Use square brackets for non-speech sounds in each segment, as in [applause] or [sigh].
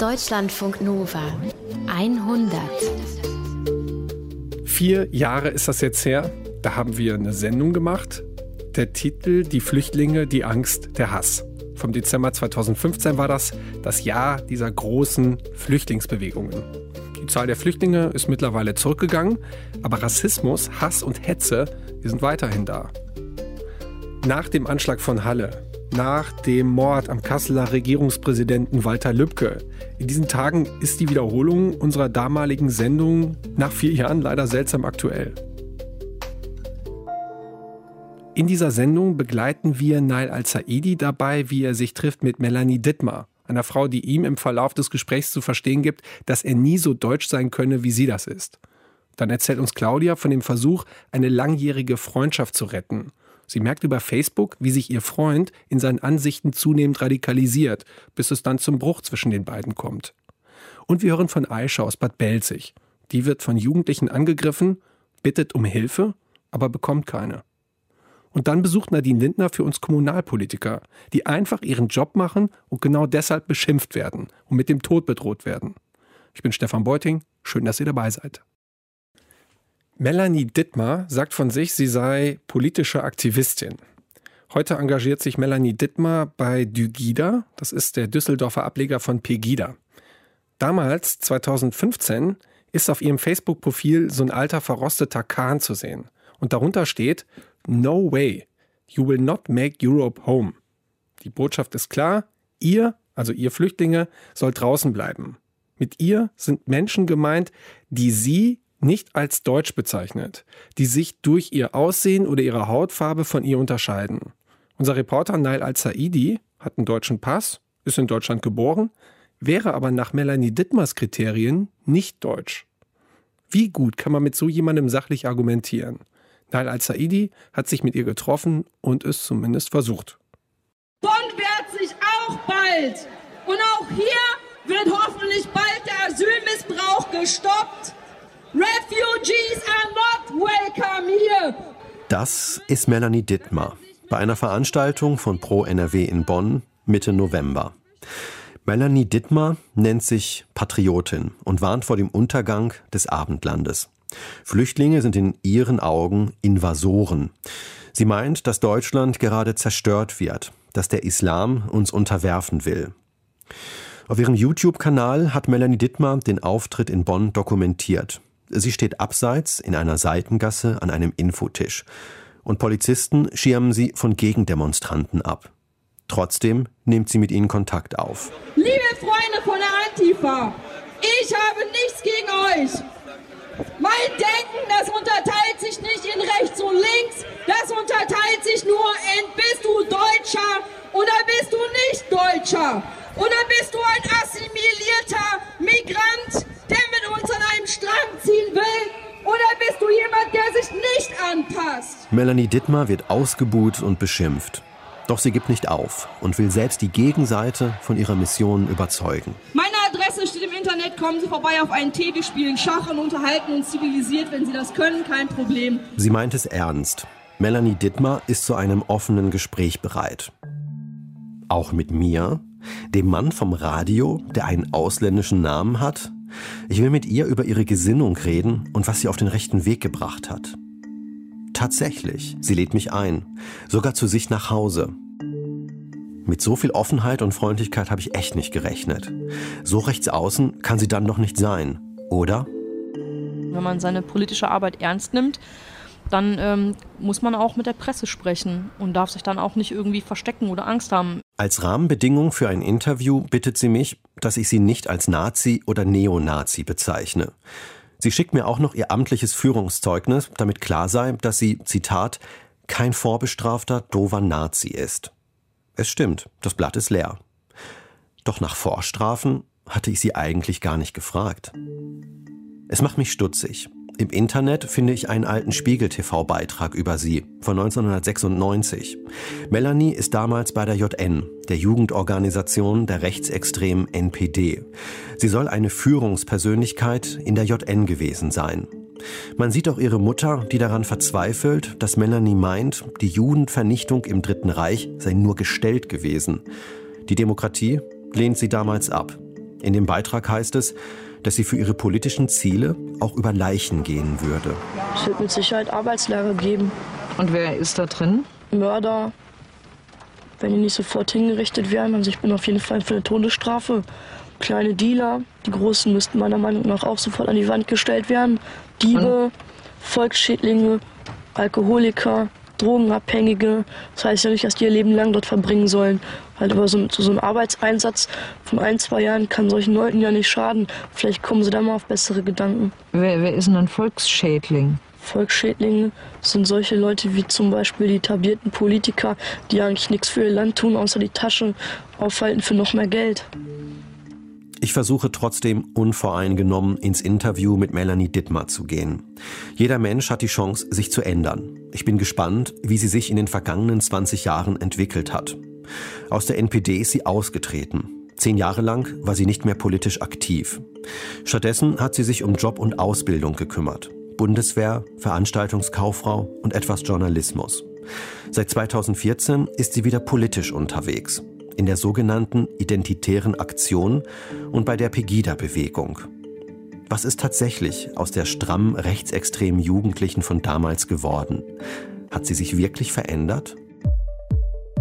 Deutschlandfunk Nova 100. Vier Jahre ist das jetzt her. Da haben wir eine Sendung gemacht. Der Titel Die Flüchtlinge, die Angst, der Hass. Vom Dezember 2015 war das das Jahr dieser großen Flüchtlingsbewegungen. Die Zahl der Flüchtlinge ist mittlerweile zurückgegangen, aber Rassismus, Hass und Hetze, die sind weiterhin da. Nach dem Anschlag von Halle, nach dem Mord am Kasseler Regierungspräsidenten Walter Lübcke. In diesen Tagen ist die Wiederholung unserer damaligen Sendung nach vier Jahren leider seltsam aktuell. In dieser Sendung begleiten wir Nail Al-Saidi dabei, wie er sich trifft mit Melanie Dittmar, einer Frau, die ihm im Verlauf des Gesprächs zu verstehen gibt, dass er nie so deutsch sein könne, wie sie das ist. Dann erzählt uns Claudia von dem Versuch, eine langjährige Freundschaft zu retten Sie merkt über Facebook, wie sich ihr Freund in seinen Ansichten zunehmend radikalisiert, bis es dann zum Bruch zwischen den beiden kommt. Und wir hören von Aisha aus Bad Belzig. Die wird von Jugendlichen angegriffen, bittet um Hilfe, aber bekommt keine. Und dann besucht Nadine Lindner für uns Kommunalpolitiker, die einfach ihren Job machen und genau deshalb beschimpft werden und mit dem Tod bedroht werden. Ich bin Stefan Beuting, schön, dass ihr dabei seid. Melanie Dittmar sagt von sich, sie sei politische Aktivistin. Heute engagiert sich Melanie Dittmar bei Dygida, das ist der Düsseldorfer Ableger von Pegida. Damals, 2015, ist auf ihrem Facebook-Profil so ein alter verrosteter Kahn zu sehen. Und darunter steht, No way, you will not make Europe home. Die Botschaft ist klar, ihr, also ihr Flüchtlinge, soll draußen bleiben. Mit ihr sind Menschen gemeint, die sie nicht als deutsch bezeichnet, die sich durch ihr Aussehen oder ihre Hautfarbe von ihr unterscheiden. Unser Reporter Nail Al-Saidi hat einen deutschen Pass, ist in Deutschland geboren, wäre aber nach Melanie Dittmers Kriterien nicht deutsch. Wie gut kann man mit so jemandem sachlich argumentieren? Nail Al-Saidi hat sich mit ihr getroffen und es zumindest versucht. Bonn wehrt sich auch bald. Und auch hier wird hoffentlich bald der Asylmissbrauch gestoppt. Refugees are not welcome here. Das ist Melanie Dittmar bei einer Veranstaltung von Pro NRW in Bonn Mitte November. Melanie Dittmar nennt sich Patriotin und warnt vor dem Untergang des Abendlandes. Flüchtlinge sind in ihren Augen Invasoren. Sie meint, dass Deutschland gerade zerstört wird, dass der Islam uns unterwerfen will. Auf ihrem YouTube-Kanal hat Melanie Dittmar den Auftritt in Bonn dokumentiert. Sie steht abseits in einer Seitengasse an einem Infotisch. Und Polizisten schirmen sie von Gegendemonstranten ab. Trotzdem nimmt sie mit ihnen Kontakt auf. Liebe Freunde von der Antifa, ich habe nichts gegen euch. Mein Denken, das unterteilt sich nicht in rechts und links, das unterteilt sich nur in bist du Deutscher oder bist du nicht Deutscher? Oder bist du ein assimilierter Migrant, der mit uns an einem Strang ziehen will? Oder bist du jemand, der sich nicht anpasst? Melanie Dittmar wird ausgebuht und beschimpft. Doch sie gibt nicht auf und will selbst die Gegenseite von ihrer Mission überzeugen. Meine Adresse Internet. Kommen Sie vorbei auf einen Tee. Wir spielen Schach und unterhalten uns zivilisiert. Wenn Sie das können, kein Problem. Sie meint es ernst. Melanie Dittmar ist zu einem offenen Gespräch bereit. Auch mit mir, dem Mann vom Radio, der einen ausländischen Namen hat? Ich will mit ihr über ihre Gesinnung reden und was sie auf den rechten Weg gebracht hat. Tatsächlich, sie lädt mich ein, sogar zu sich nach Hause. Mit so viel Offenheit und Freundlichkeit habe ich echt nicht gerechnet. So rechts außen kann sie dann doch nicht sein, oder? Wenn man seine politische Arbeit ernst nimmt, dann ähm, muss man auch mit der Presse sprechen und darf sich dann auch nicht irgendwie verstecken oder Angst haben. Als Rahmenbedingung für ein Interview bittet sie mich, dass ich sie nicht als Nazi oder Neonazi bezeichne. Sie schickt mir auch noch ihr amtliches Führungszeugnis, damit klar sei, dass sie, Zitat, kein vorbestrafter, dover Nazi ist. Es stimmt, das Blatt ist leer. Doch nach Vorstrafen hatte ich sie eigentlich gar nicht gefragt. Es macht mich stutzig. Im Internet finde ich einen alten Spiegel-TV-Beitrag über sie von 1996. Melanie ist damals bei der JN, der Jugendorganisation der rechtsextremen NPD. Sie soll eine Führungspersönlichkeit in der JN gewesen sein. Man sieht auch ihre Mutter, die daran verzweifelt, dass Melanie meint, die Judenvernichtung im Dritten Reich sei nur gestellt gewesen. Die Demokratie lehnt sie damals ab. In dem Beitrag heißt es, dass sie für ihre politischen Ziele auch über Leichen gehen würde. Es wird mit Sicherheit Arbeitslager geben. Und wer ist da drin? Mörder, wenn die nicht sofort hingerichtet werden. Also ich bin auf jeden Fall für eine Todesstrafe. Kleine Dealer, die großen müssten meiner Meinung nach auch sofort an die Wand gestellt werden. Diebe, Volksschädlinge, Alkoholiker, Drogenabhängige. Das heißt ja nicht, dass die ihr Leben lang dort verbringen sollen. Halt aber so, so, so ein Arbeitseinsatz von ein, zwei Jahren kann solchen Leuten ja nicht schaden. Vielleicht kommen sie da mal auf bessere Gedanken. Wer, wer ist denn ein Volksschädling? Volksschädlinge sind solche Leute wie zum Beispiel die etablierten Politiker, die eigentlich nichts für ihr Land tun, außer die Tasche aufhalten für noch mehr Geld. Ich versuche trotzdem unvoreingenommen ins Interview mit Melanie Dittmar zu gehen. Jeder Mensch hat die Chance, sich zu ändern. Ich bin gespannt, wie sie sich in den vergangenen 20 Jahren entwickelt hat. Aus der NPD ist sie ausgetreten. Zehn Jahre lang war sie nicht mehr politisch aktiv. Stattdessen hat sie sich um Job und Ausbildung gekümmert. Bundeswehr, Veranstaltungskauffrau und etwas Journalismus. Seit 2014 ist sie wieder politisch unterwegs. In der sogenannten Identitären Aktion und bei der Pegida-Bewegung. Was ist tatsächlich aus der stramm rechtsextremen Jugendlichen von damals geworden? Hat sie sich wirklich verändert?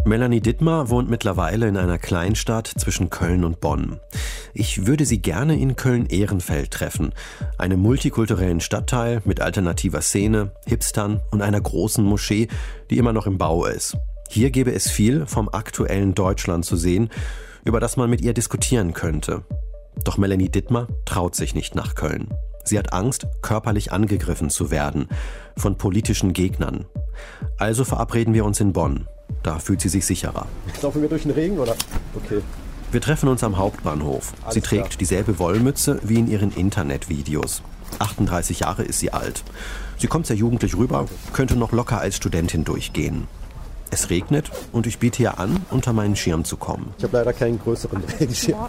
Melanie Dittmar wohnt mittlerweile in einer Kleinstadt zwischen Köln und Bonn. Ich würde sie gerne in Köln-Ehrenfeld treffen, einem multikulturellen Stadtteil mit alternativer Szene, Hipstern und einer großen Moschee, die immer noch im Bau ist. Hier gäbe es viel vom aktuellen Deutschland zu sehen, über das man mit ihr diskutieren könnte. Doch Melanie Dittmar traut sich nicht nach Köln. Sie hat Angst, körperlich angegriffen zu werden von politischen Gegnern. Also verabreden wir uns in Bonn. Da fühlt sie sich sicherer. Laufen wir durch den Regen oder? Okay. Wir treffen uns am Hauptbahnhof. Alles sie trägt klar. dieselbe Wollmütze wie in ihren Internetvideos. 38 Jahre ist sie alt. Sie kommt sehr jugendlich rüber, könnte noch locker als Studentin durchgehen. Es regnet und ich biete ihr an, unter meinen Schirm zu kommen. Ich habe leider keinen größeren [laughs] Regenschirm.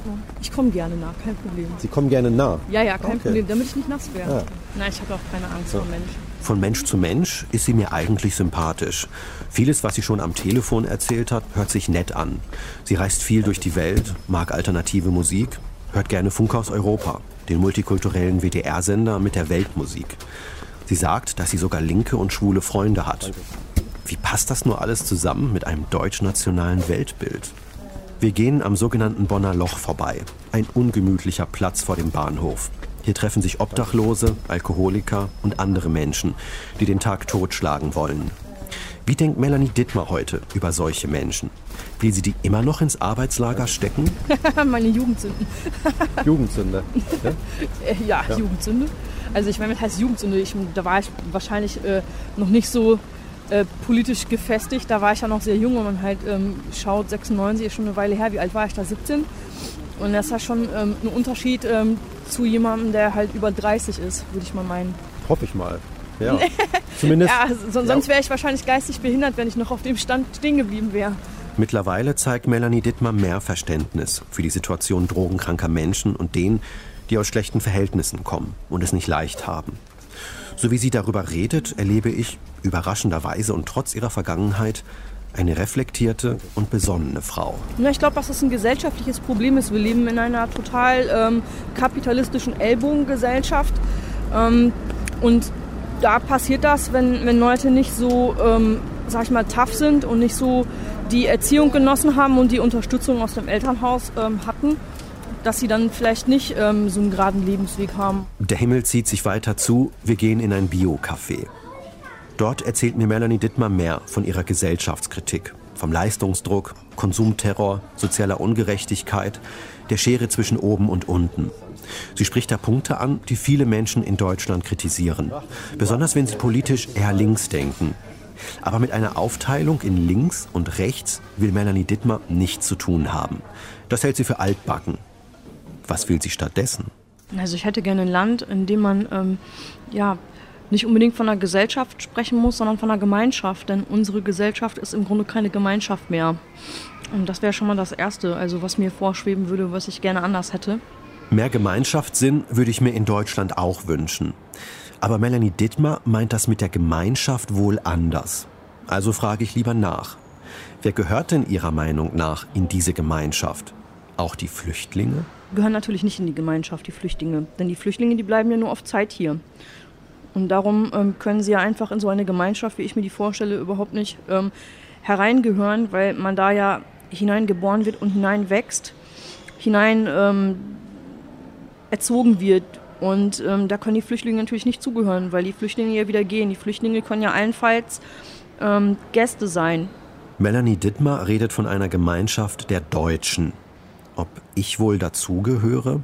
Ich komme gerne nach, kein Problem. Sie kommen gerne nah. Ja, ja, kein Okay. Problem, damit ich nicht nass werde. Ja. Nein, ich habe auch keine Angst vor Menschen. Von Mensch zu Mensch ist sie mir eigentlich sympathisch. Vieles, was sie schon am Telefon erzählt hat, hört sich nett an. Sie reist viel durch die Welt, mag alternative Musik, hört gerne Funk aus Europa, den multikulturellen WDR-Sender mit der Weltmusik. Sie sagt, dass sie sogar linke und schwule Freunde hat. Wie passt das nur alles zusammen mit einem deutsch-nationalen Weltbild? Wir gehen am sogenannten Bonner Loch vorbei. Ein ungemütlicher Platz vor dem Bahnhof. Hier treffen sich Obdachlose, Alkoholiker und andere Menschen, die den Tag totschlagen wollen. Wie denkt Melanie Dittmar heute über solche Menschen? Will sie die immer noch ins Arbeitslager stecken? [laughs] Meine Jugendsünden. [laughs] Jugendsünde. Ja? Äh, ja, Jugendsünde. Also ich meine, was heißt Jugendsünde? Ich, da war ich wahrscheinlich äh, noch nicht so äh, politisch gefestigt. Da war ich ja noch sehr jung und man halt ähm, schaut, 96 ist schon eine Weile her. Wie alt war ich da? 17. Und das ist ja schon ähm, ein Unterschied ähm, zu jemandem, der halt über 30 ist, würde ich mal meinen. Hoffe ich mal. Ja. [laughs] Zumindest. Ja, so, sonst wäre ich wahrscheinlich geistig behindert, wenn ich noch auf dem Stand stehen geblieben wäre. Mittlerweile zeigt Melanie Dittmar mehr Verständnis für die Situation drogenkranker Menschen und denen, die aus schlechten Verhältnissen kommen und es nicht leicht haben. So wie sie darüber redet, erlebe ich, überraschenderweise und trotz ihrer Vergangenheit, eine reflektierte und besonnene Frau. Ja, ich glaube, dass das ein gesellschaftliches Problem ist. Wir leben in einer total ähm, kapitalistischen Ellbogengesellschaft. Ähm, und da passiert das, wenn, wenn Leute nicht so, ähm, sag ich mal, tough sind und nicht so die Erziehung genossen haben und die Unterstützung aus dem Elternhaus ähm, hatten, dass sie dann vielleicht nicht ähm, so einen geraden Lebensweg haben. Der Himmel zieht sich weiter zu, wir gehen in ein Bio-Café. Dort erzählt mir Melanie Dittmar mehr von ihrer Gesellschaftskritik, vom Leistungsdruck, Konsumterror, sozialer Ungerechtigkeit, der Schere zwischen oben und unten. Sie spricht da Punkte an, die viele Menschen in Deutschland kritisieren, besonders wenn sie politisch eher links denken. Aber mit einer Aufteilung in links und rechts will Melanie Dittmar nichts zu tun haben. Das hält sie für altbacken. Was will sie stattdessen? Also ich hätte gerne ein Land, in dem man ähm, ja nicht unbedingt von einer Gesellschaft sprechen muss, sondern von einer Gemeinschaft. Denn unsere Gesellschaft ist im Grunde keine Gemeinschaft mehr. Und das wäre schon mal das Erste, also was mir vorschweben würde, was ich gerne anders hätte. Mehr Gemeinschaftssinn würde ich mir in Deutschland auch wünschen. Aber Melanie Dittmar meint das mit der Gemeinschaft wohl anders. Also frage ich lieber nach. Wer gehört denn Ihrer Meinung nach in diese Gemeinschaft? Auch die Flüchtlinge? Gehören natürlich nicht in die Gemeinschaft, die Flüchtlinge. Denn die Flüchtlinge, die bleiben ja nur auf Zeit hier. Und darum ähm, können sie ja einfach in so eine Gemeinschaft, wie ich mir die vorstelle, überhaupt nicht ähm, hereingehören, weil man da ja hineingeboren wird und hineinwächst, hinein ähm, erzogen wird. Und ähm, da können die Flüchtlinge natürlich nicht zugehören, weil die Flüchtlinge ja wieder gehen. Die Flüchtlinge können ja allenfalls ähm, Gäste sein. Melanie Dittmar redet von einer Gemeinschaft der Deutschen. Ob ich wohl dazugehöre?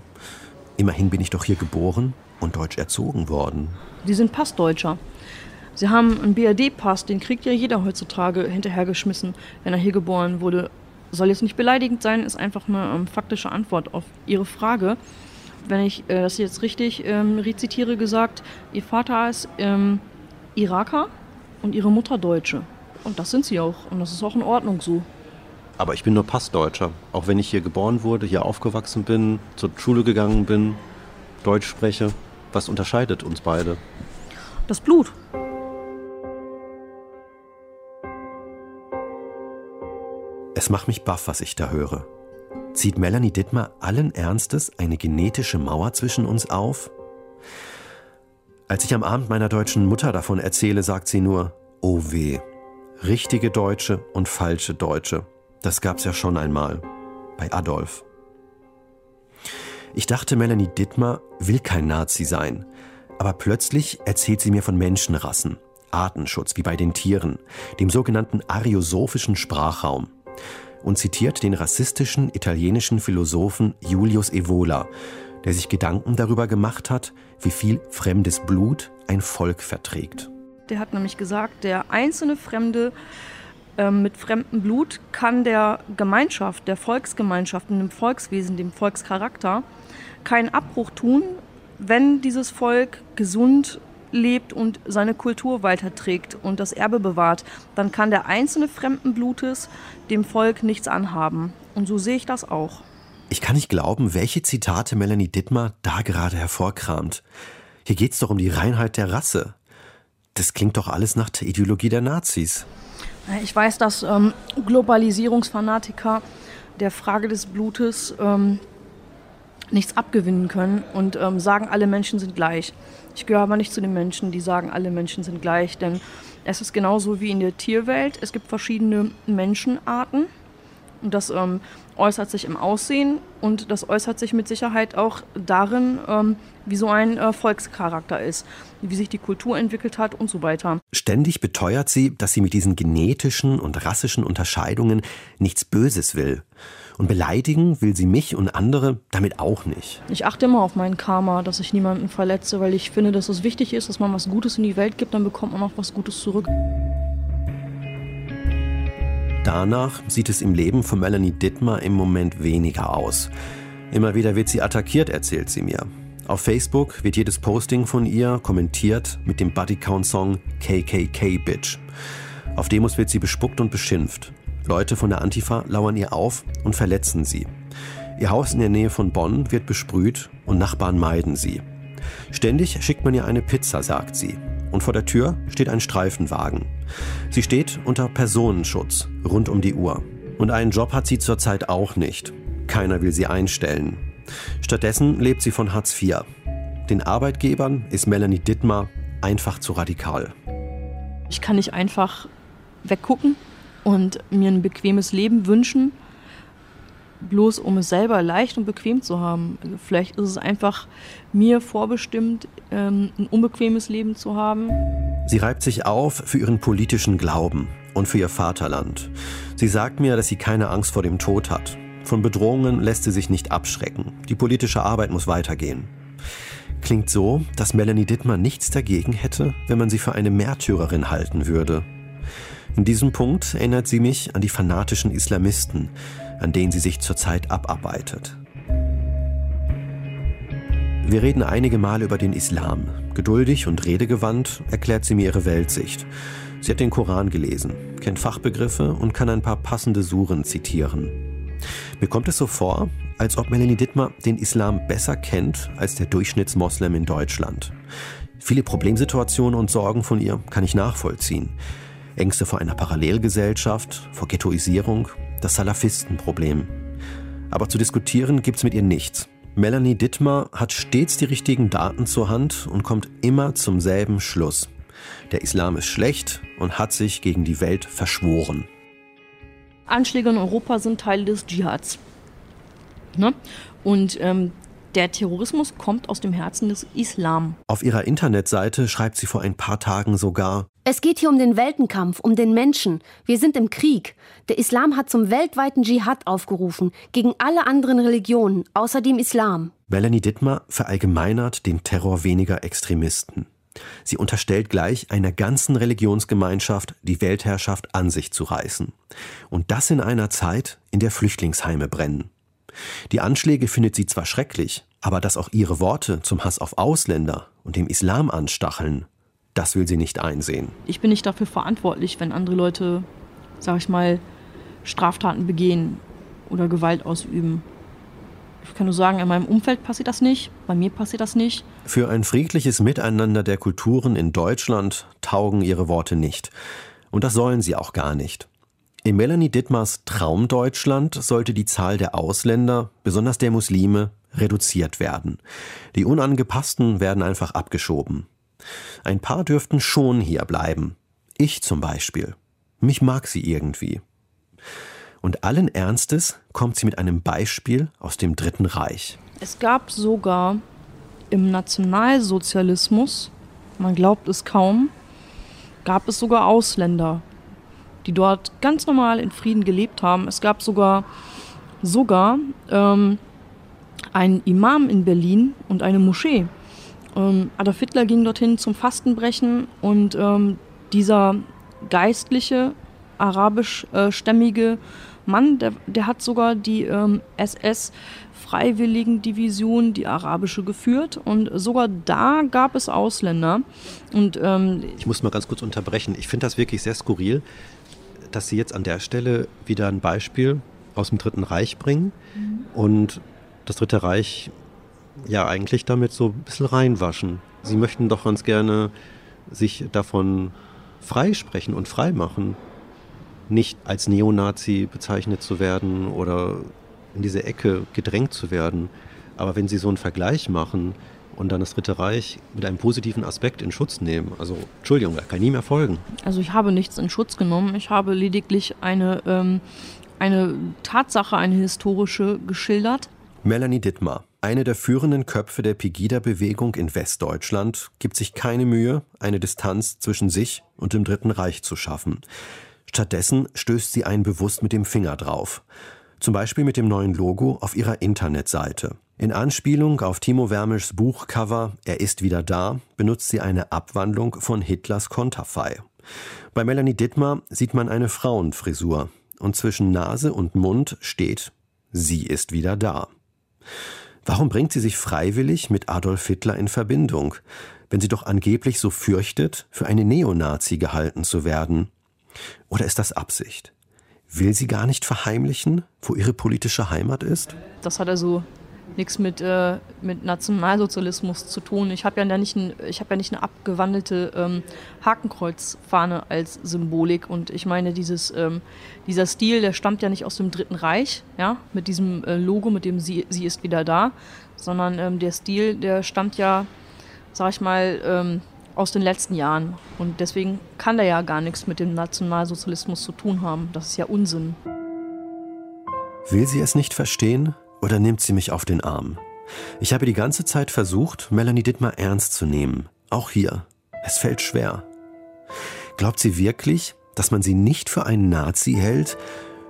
Immerhin bin ich doch hier geboren und deutsch erzogen worden. Sie sind Passdeutscher. Sie haben einen BRD-Pass, den kriegt ja jeder heutzutage hinterhergeschmissen, wenn er hier geboren wurde. Soll jetzt nicht beleidigend sein, ist einfach eine ähm, faktische Antwort auf Ihre Frage. Wenn ich äh, das jetzt richtig ähm, rezitiere, gesagt, Ihr Vater ist ähm, Iraker und Ihre Mutter Deutsche. Und das sind Sie auch. Und das ist auch in Ordnung so. Aber ich bin nur Passdeutscher. Auch wenn ich hier geboren wurde, hier aufgewachsen bin, zur Schule gegangen bin, Deutsch spreche. Was unterscheidet uns beide? Das Blut. Es macht mich baff, was ich da höre. Zieht Melanie Dittmar allen Ernstes eine genetische Mauer zwischen uns auf? Als ich am Abend meiner deutschen Mutter davon erzähle, sagt sie nur, oh weh, richtige Deutsche und falsche Deutsche. Das gab's ja schon einmal. Bei Adolf. Ich dachte, Melanie Dittmar will kein Nazi sein. Aber plötzlich erzählt sie mir von Menschenrassen, Artenschutz wie bei den Tieren, dem sogenannten ariosophischen Sprachraum und zitiert den rassistischen italienischen Philosophen Julius Evola, der sich Gedanken darüber gemacht hat, wie viel fremdes Blut ein Volk verträgt. Der hat nämlich gesagt, der einzelne Fremde äh, mit fremdem Blut kann der Gemeinschaft, der Volksgemeinschaft und dem Volkswesen, dem Volkscharakter keinen Abbruch tun, wenn dieses Volk gesund lebt und seine Kultur weiterträgt und das Erbe bewahrt, dann kann der einzelne fremden Blutes dem Volk nichts anhaben. Und so sehe ich das auch. Ich kann nicht glauben, welche Zitate Melanie Dittmar da gerade hervorkramt. Hier geht es doch um die Reinheit der Rasse. Das klingt doch alles nach der Ideologie der Nazis. Ich weiß, dass ähm, Globalisierungsfanatiker der Frage des Blutes ähm, nichts abgewinnen können und ähm, sagen, alle Menschen sind gleich. Ich gehöre aber nicht zu den Menschen, die sagen, alle Menschen sind gleich, denn es ist genauso wie in der Tierwelt. Es gibt verschiedene Menschenarten und das ähm, äußert sich im Aussehen und das äußert sich mit Sicherheit auch darin, ähm, wie so ein äh, Volkscharakter ist, wie sich die Kultur entwickelt hat und so weiter. Ständig beteuert sie, dass sie mit diesen genetischen und rassischen Unterscheidungen nichts Böses will. Und beleidigen will sie mich und andere damit auch nicht. Ich achte immer auf mein Karma, dass ich niemanden verletze, weil ich finde, dass es wichtig ist, dass man was Gutes in die Welt gibt, dann bekommt man auch was Gutes zurück. Danach sieht es im Leben von Melanie Dittmar im Moment weniger aus. Immer wieder wird sie attackiert, erzählt sie mir. Auf Facebook wird jedes Posting von ihr kommentiert mit dem Bodycount-Song KKK Bitch. Auf Demos wird sie bespuckt und beschimpft. Leute von der Antifa lauern ihr auf und verletzen sie. Ihr Haus in der Nähe von Bonn wird besprüht und Nachbarn meiden sie. Ständig schickt man ihr eine Pizza, sagt sie. Und vor der Tür steht ein Streifenwagen. Sie steht unter Personenschutz rund um die Uhr. Und einen Job hat sie zurzeit auch nicht. Keiner will sie einstellen. Stattdessen lebt sie von Hartz IV. Den Arbeitgebern ist Melanie Dittmar einfach zu radikal. Ich kann nicht einfach weggucken und mir ein bequemes Leben wünschen, bloß um es selber leicht und bequem zu haben. Also vielleicht ist es einfach mir vorbestimmt, ähm, ein unbequemes Leben zu haben. Sie reibt sich auf für ihren politischen Glauben und für ihr Vaterland. Sie sagt mir, dass sie keine Angst vor dem Tod hat. Von Bedrohungen lässt sie sich nicht abschrecken. Die politische Arbeit muss weitergehen. Klingt so, dass Melanie Dittmer nichts dagegen hätte, wenn man sie für eine Märtyrerin halten würde. In diesem Punkt erinnert sie mich an die fanatischen Islamisten, an denen sie sich zurzeit abarbeitet. Wir reden einige Male über den Islam. Geduldig und redegewandt erklärt sie mir ihre Weltsicht. Sie hat den Koran gelesen, kennt Fachbegriffe und kann ein paar passende Suren zitieren. Mir kommt es so vor, als ob Melanie Dittmar den Islam besser kennt als der Durchschnittsmoslem in Deutschland. Viele Problemsituationen und Sorgen von ihr kann ich nachvollziehen. Ängste vor einer Parallelgesellschaft, vor Ghettoisierung, das Salafistenproblem. Aber zu diskutieren gibt's mit ihr nichts. Melanie Dittmar hat stets die richtigen Daten zur Hand und kommt immer zum selben Schluss. Der Islam ist schlecht und hat sich gegen die Welt verschworen. Anschläge in Europa sind Teil des Dschihads. Ne? Und ähm, der Terrorismus kommt aus dem Herzen des Islam. Auf ihrer Internetseite schreibt sie vor ein paar Tagen sogar, Es geht hier um den Weltenkampf, um den Menschen. Wir sind im Krieg. Der Islam hat zum weltweiten Dschihad aufgerufen, gegen alle anderen Religionen, außer dem Islam. Melanie Dittmar verallgemeinert den Terror weniger Extremisten. Sie unterstellt gleich einer ganzen Religionsgemeinschaft, die Weltherrschaft an sich zu reißen. Und das in einer Zeit, in der Flüchtlingsheime brennen. Die Anschläge findet sie zwar schrecklich, aber dass auch ihre Worte zum Hass auf Ausländer und dem Islam anstacheln, das will sie nicht einsehen. Ich bin nicht dafür verantwortlich, wenn andere Leute, sag ich mal, Straftaten begehen oder Gewalt ausüben. Ich kann nur sagen, in meinem Umfeld passiert das nicht, bei mir passiert das nicht. Für ein friedliches Miteinander der Kulturen in Deutschland taugen ihre Worte nicht. Und das sollen sie auch gar nicht. In Melanie Dittmars Traumdeutschland sollte die Zahl der Ausländer, besonders der Muslime, reduziert werden. Die Unangepassten werden einfach abgeschoben. Ein paar dürften schon hier bleiben. Ich zum Beispiel. Mich mag sie irgendwie. Und allen Ernstes kommt sie mit einem Beispiel aus dem Dritten Reich. Es gab sogar im Nationalsozialismus, man glaubt es kaum, gab es sogar Ausländer, die dort ganz normal in Frieden gelebt haben. Es gab sogar sogar ähm, einen Imam in Berlin und eine Moschee. Ähm, Adolf Hitler ging dorthin zum Fastenbrechen und ähm, dieser geistliche arabischstämmige Mann, der, der hat sogar die ähm, SS Freiwilligendivision, die arabische, geführt und sogar da gab es Ausländer. Und ähm, Ich muss mal ganz kurz unterbrechen. Ich finde das wirklich sehr skurril, dass Sie jetzt an der Stelle wieder ein Beispiel aus dem Dritten Reich bringen und das Dritte Reich ja eigentlich damit so ein bisschen reinwaschen. Sie möchten doch ganz gerne sich davon freisprechen und freimachen, nicht als Neonazi bezeichnet zu werden oder in diese Ecke gedrängt zu werden. Aber wenn Sie so einen Vergleich machen und dann das Dritte Reich mit einem positiven Aspekt in Schutz nehmen, also Entschuldigung, da kann nie mehr folgen. Also ich habe nichts in Schutz genommen. Ich habe lediglich eine, ähm, eine Tatsache, eine historische geschildert. Melanie Dittmar, eine der führenden Köpfe der Pegida-Bewegung in Westdeutschland, gibt sich keine Mühe, eine Distanz zwischen sich und dem Dritten Reich zu schaffen. Stattdessen stößt sie einen bewusst mit dem Finger drauf. Zum Beispiel mit dem neuen Logo auf ihrer Internetseite. In Anspielung auf Timo Wermischs Buchcover Er ist wieder da benutzt sie eine Abwandlung von Hitlers Konterfei. Bei Melanie Dittmar sieht man eine Frauenfrisur und zwischen Nase und Mund steht Sie ist wieder da. Warum bringt sie sich freiwillig mit Adolf Hitler in Verbindung, wenn sie doch angeblich so fürchtet, für eine Neonazi gehalten zu werden? Oder ist das Absicht? Will sie gar nicht verheimlichen, wo ihre politische Heimat ist? Das hat also nichts mit, äh, mit Nationalsozialismus zu tun. Ich habe ja, nicht hab ja nicht eine abgewandelte ähm, Hakenkreuzfahne als Symbolik. Und ich meine, dieses, ähm, dieser Stil, der stammt ja nicht aus dem Dritten Reich, ja, mit diesem äh, Logo, mit dem sie, sie ist wieder da, sondern ähm, der Stil, der stammt ja, sag ich mal, ähm, aus den letzten Jahren. Und deswegen kann der ja gar nichts mit dem Nationalsozialismus zu tun haben. Das ist ja Unsinn. Will sie es nicht verstehen oder nimmt sie mich auf den Arm? Ich habe die ganze Zeit versucht, Melanie Dittmar ernst zu nehmen. Auch hier. Es fällt schwer. Glaubt sie wirklich, dass man sie nicht für einen Nazi hält,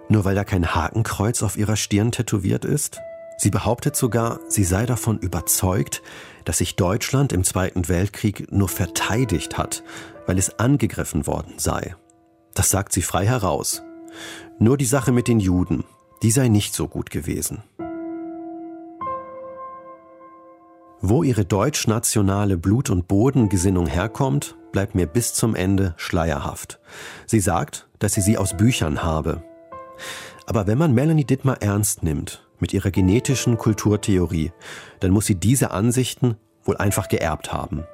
nur weil da kein Hakenkreuz auf ihrer Stirn tätowiert ist? Sie behauptet sogar, sie sei davon überzeugt, dass sich Deutschland im Zweiten Weltkrieg nur verteidigt hat, weil es angegriffen worden sei. Das sagt sie frei heraus. Nur die Sache mit den Juden, die sei nicht so gut gewesen. Wo ihre deutsch-nationale Blut- und Bodengesinnung herkommt, bleibt mir bis zum Ende schleierhaft. Sie sagt, dass sie sie aus Büchern habe. Aber wenn man Melanie Dittmar ernst nimmt, mit ihrer genetischen Kulturtheorie, dann muss sie diese Ansichten wohl einfach geerbt haben.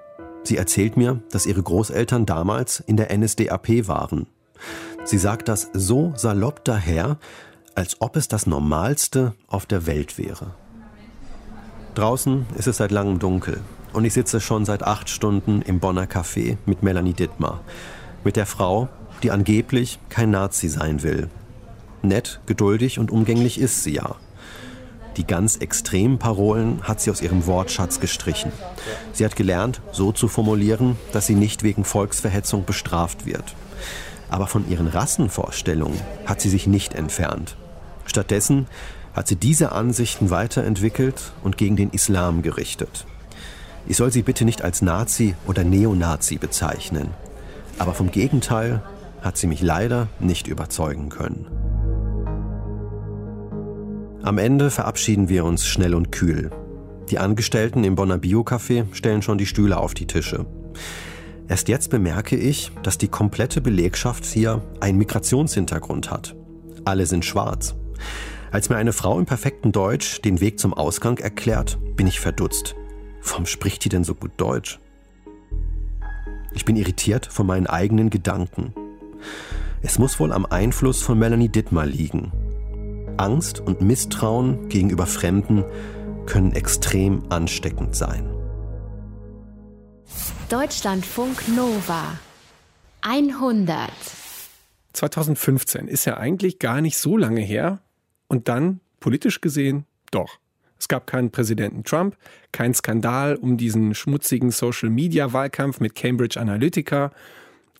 Sie erzählt mir, dass ihre Großeltern damals in der NSDAP waren. Sie sagt das so salopp daher, als ob es das Normalste auf der Welt wäre. Draußen ist es seit langem dunkel und ich sitze schon seit acht Stunden im Bonner Café mit Melanie Dittmar, mit der Frau, die angeblich kein Nazi sein will. Nett, geduldig und umgänglich ist sie ja. Die ganz extremen Parolen hat sie aus ihrem Wortschatz gestrichen. Sie hat gelernt, so zu formulieren, dass sie nicht wegen Volksverhetzung bestraft wird. Aber von ihren Rassenvorstellungen hat sie sich nicht entfernt. Stattdessen hat sie diese Ansichten weiterentwickelt und gegen den Islam gerichtet. Ich soll sie bitte nicht als Nazi oder Neonazi bezeichnen. Aber vom Gegenteil hat sie mich leider nicht überzeugen können. Am Ende verabschieden wir uns schnell und kühl. Die Angestellten im Bonner Biocafé stellen schon die Stühle auf die Tische. Erst jetzt bemerke ich, dass die komplette Belegschaft hier einen Migrationshintergrund hat. Alle sind schwarz. Als mir eine Frau im perfekten Deutsch den Weg zum Ausgang erklärt, bin ich verdutzt. Warum spricht die denn so gut Deutsch? Ich bin irritiert von meinen eigenen Gedanken. Es muss wohl am Einfluss von Melanie Dittmar liegen. Angst und Misstrauen gegenüber Fremden können extrem ansteckend sein. Deutschlandfunk Nova 100 2015 ist ja eigentlich gar nicht so lange her und dann politisch gesehen doch. Es gab keinen Präsidenten Trump, keinen Skandal um diesen schmutzigen Social-Media-Wahlkampf mit Cambridge Analytica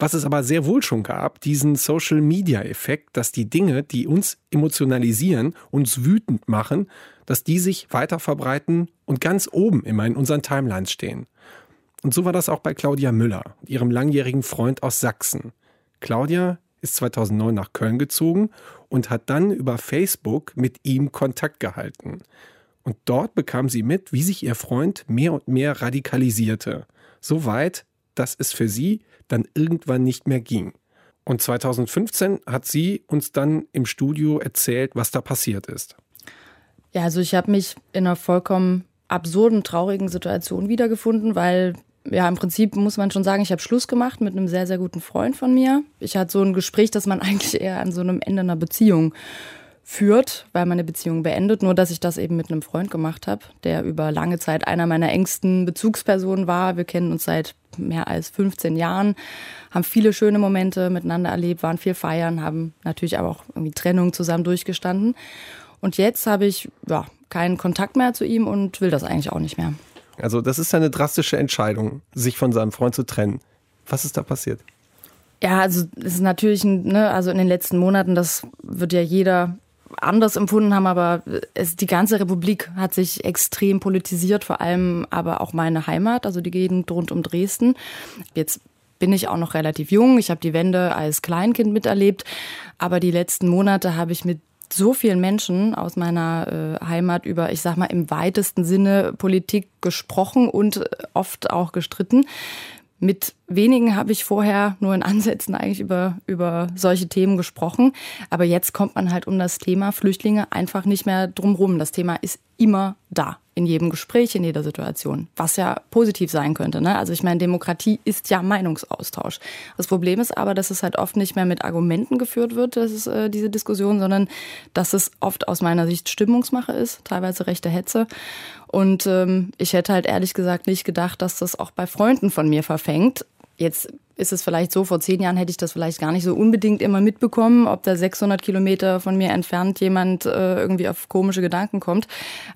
was es aber sehr wohl schon gab, diesen Social-Media-Effekt, dass die Dinge, die uns emotionalisieren, uns wütend machen, dass die sich weiter verbreiten und ganz oben immer in unseren Timelines stehen. Und so war das auch bei Claudia Müller, ihrem langjährigen Freund aus Sachsen. Claudia ist 2009 nach Köln gezogen und hat dann über Facebook mit ihm Kontakt gehalten. Und dort bekam sie mit, wie sich ihr Freund mehr und mehr radikalisierte. So weit, dass es für sie dann irgendwann nicht mehr ging. Und 2015 hat sie uns dann im Studio erzählt, was da passiert ist. Ja, also ich habe mich in einer vollkommen absurden, traurigen Situation wiedergefunden, weil ja, im Prinzip muss man schon sagen, ich habe Schluss gemacht mit einem sehr, sehr guten Freund von mir. Ich hatte so ein Gespräch, das man [laughs] eigentlich eher an so einem Ende einer Beziehung führt, weil meine Beziehung beendet. Nur, dass ich das eben mit einem Freund gemacht habe, der über lange Zeit einer meiner engsten Bezugspersonen war. Wir kennen uns seit mehr als 15 Jahren, haben viele schöne Momente miteinander erlebt, waren viel feiern, haben natürlich aber auch irgendwie Trennung zusammen durchgestanden. Und jetzt habe ich ja, keinen Kontakt mehr zu ihm und will das eigentlich auch nicht mehr. Also das ist eine drastische Entscheidung, sich von seinem Freund zu trennen. Was ist da passiert? Ja, also es ist natürlich, ne, also in den letzten Monaten, das wird ja jeder anders empfunden haben, aber es, die ganze Republik hat sich extrem politisiert, vor allem aber auch meine Heimat, also die Gegend rund um Dresden. Jetzt bin ich auch noch relativ jung. Ich habe die Wende als Kleinkind miterlebt, aber die letzten Monate habe ich mit so vielen Menschen aus meiner äh, Heimat über, ich sag mal, im weitesten Sinne Politik gesprochen und oft auch gestritten. Mit wenigen habe ich vorher nur in Ansätzen eigentlich über, über solche Themen gesprochen. Aber jetzt kommt man halt um das Thema Flüchtlinge einfach nicht mehr drumrum. Das Thema ist immer da in jedem Gespräch, in jeder Situation, was ja positiv sein könnte. Ne? Also ich meine, Demokratie ist ja Meinungsaustausch. Das Problem ist aber, dass es halt oft nicht mehr mit Argumenten geführt wird, das ist äh, diese Diskussion, sondern dass es oft aus meiner Sicht Stimmungsmache ist, teilweise rechte Hetze. Und ähm, ich hätte halt ehrlich gesagt nicht gedacht, dass das auch bei Freunden von mir verfängt. Jetzt ist es vielleicht so, vor zehn Jahren hätte ich das vielleicht gar nicht so unbedingt immer mitbekommen, ob da 600 Kilometer von mir entfernt jemand äh, irgendwie auf komische Gedanken kommt.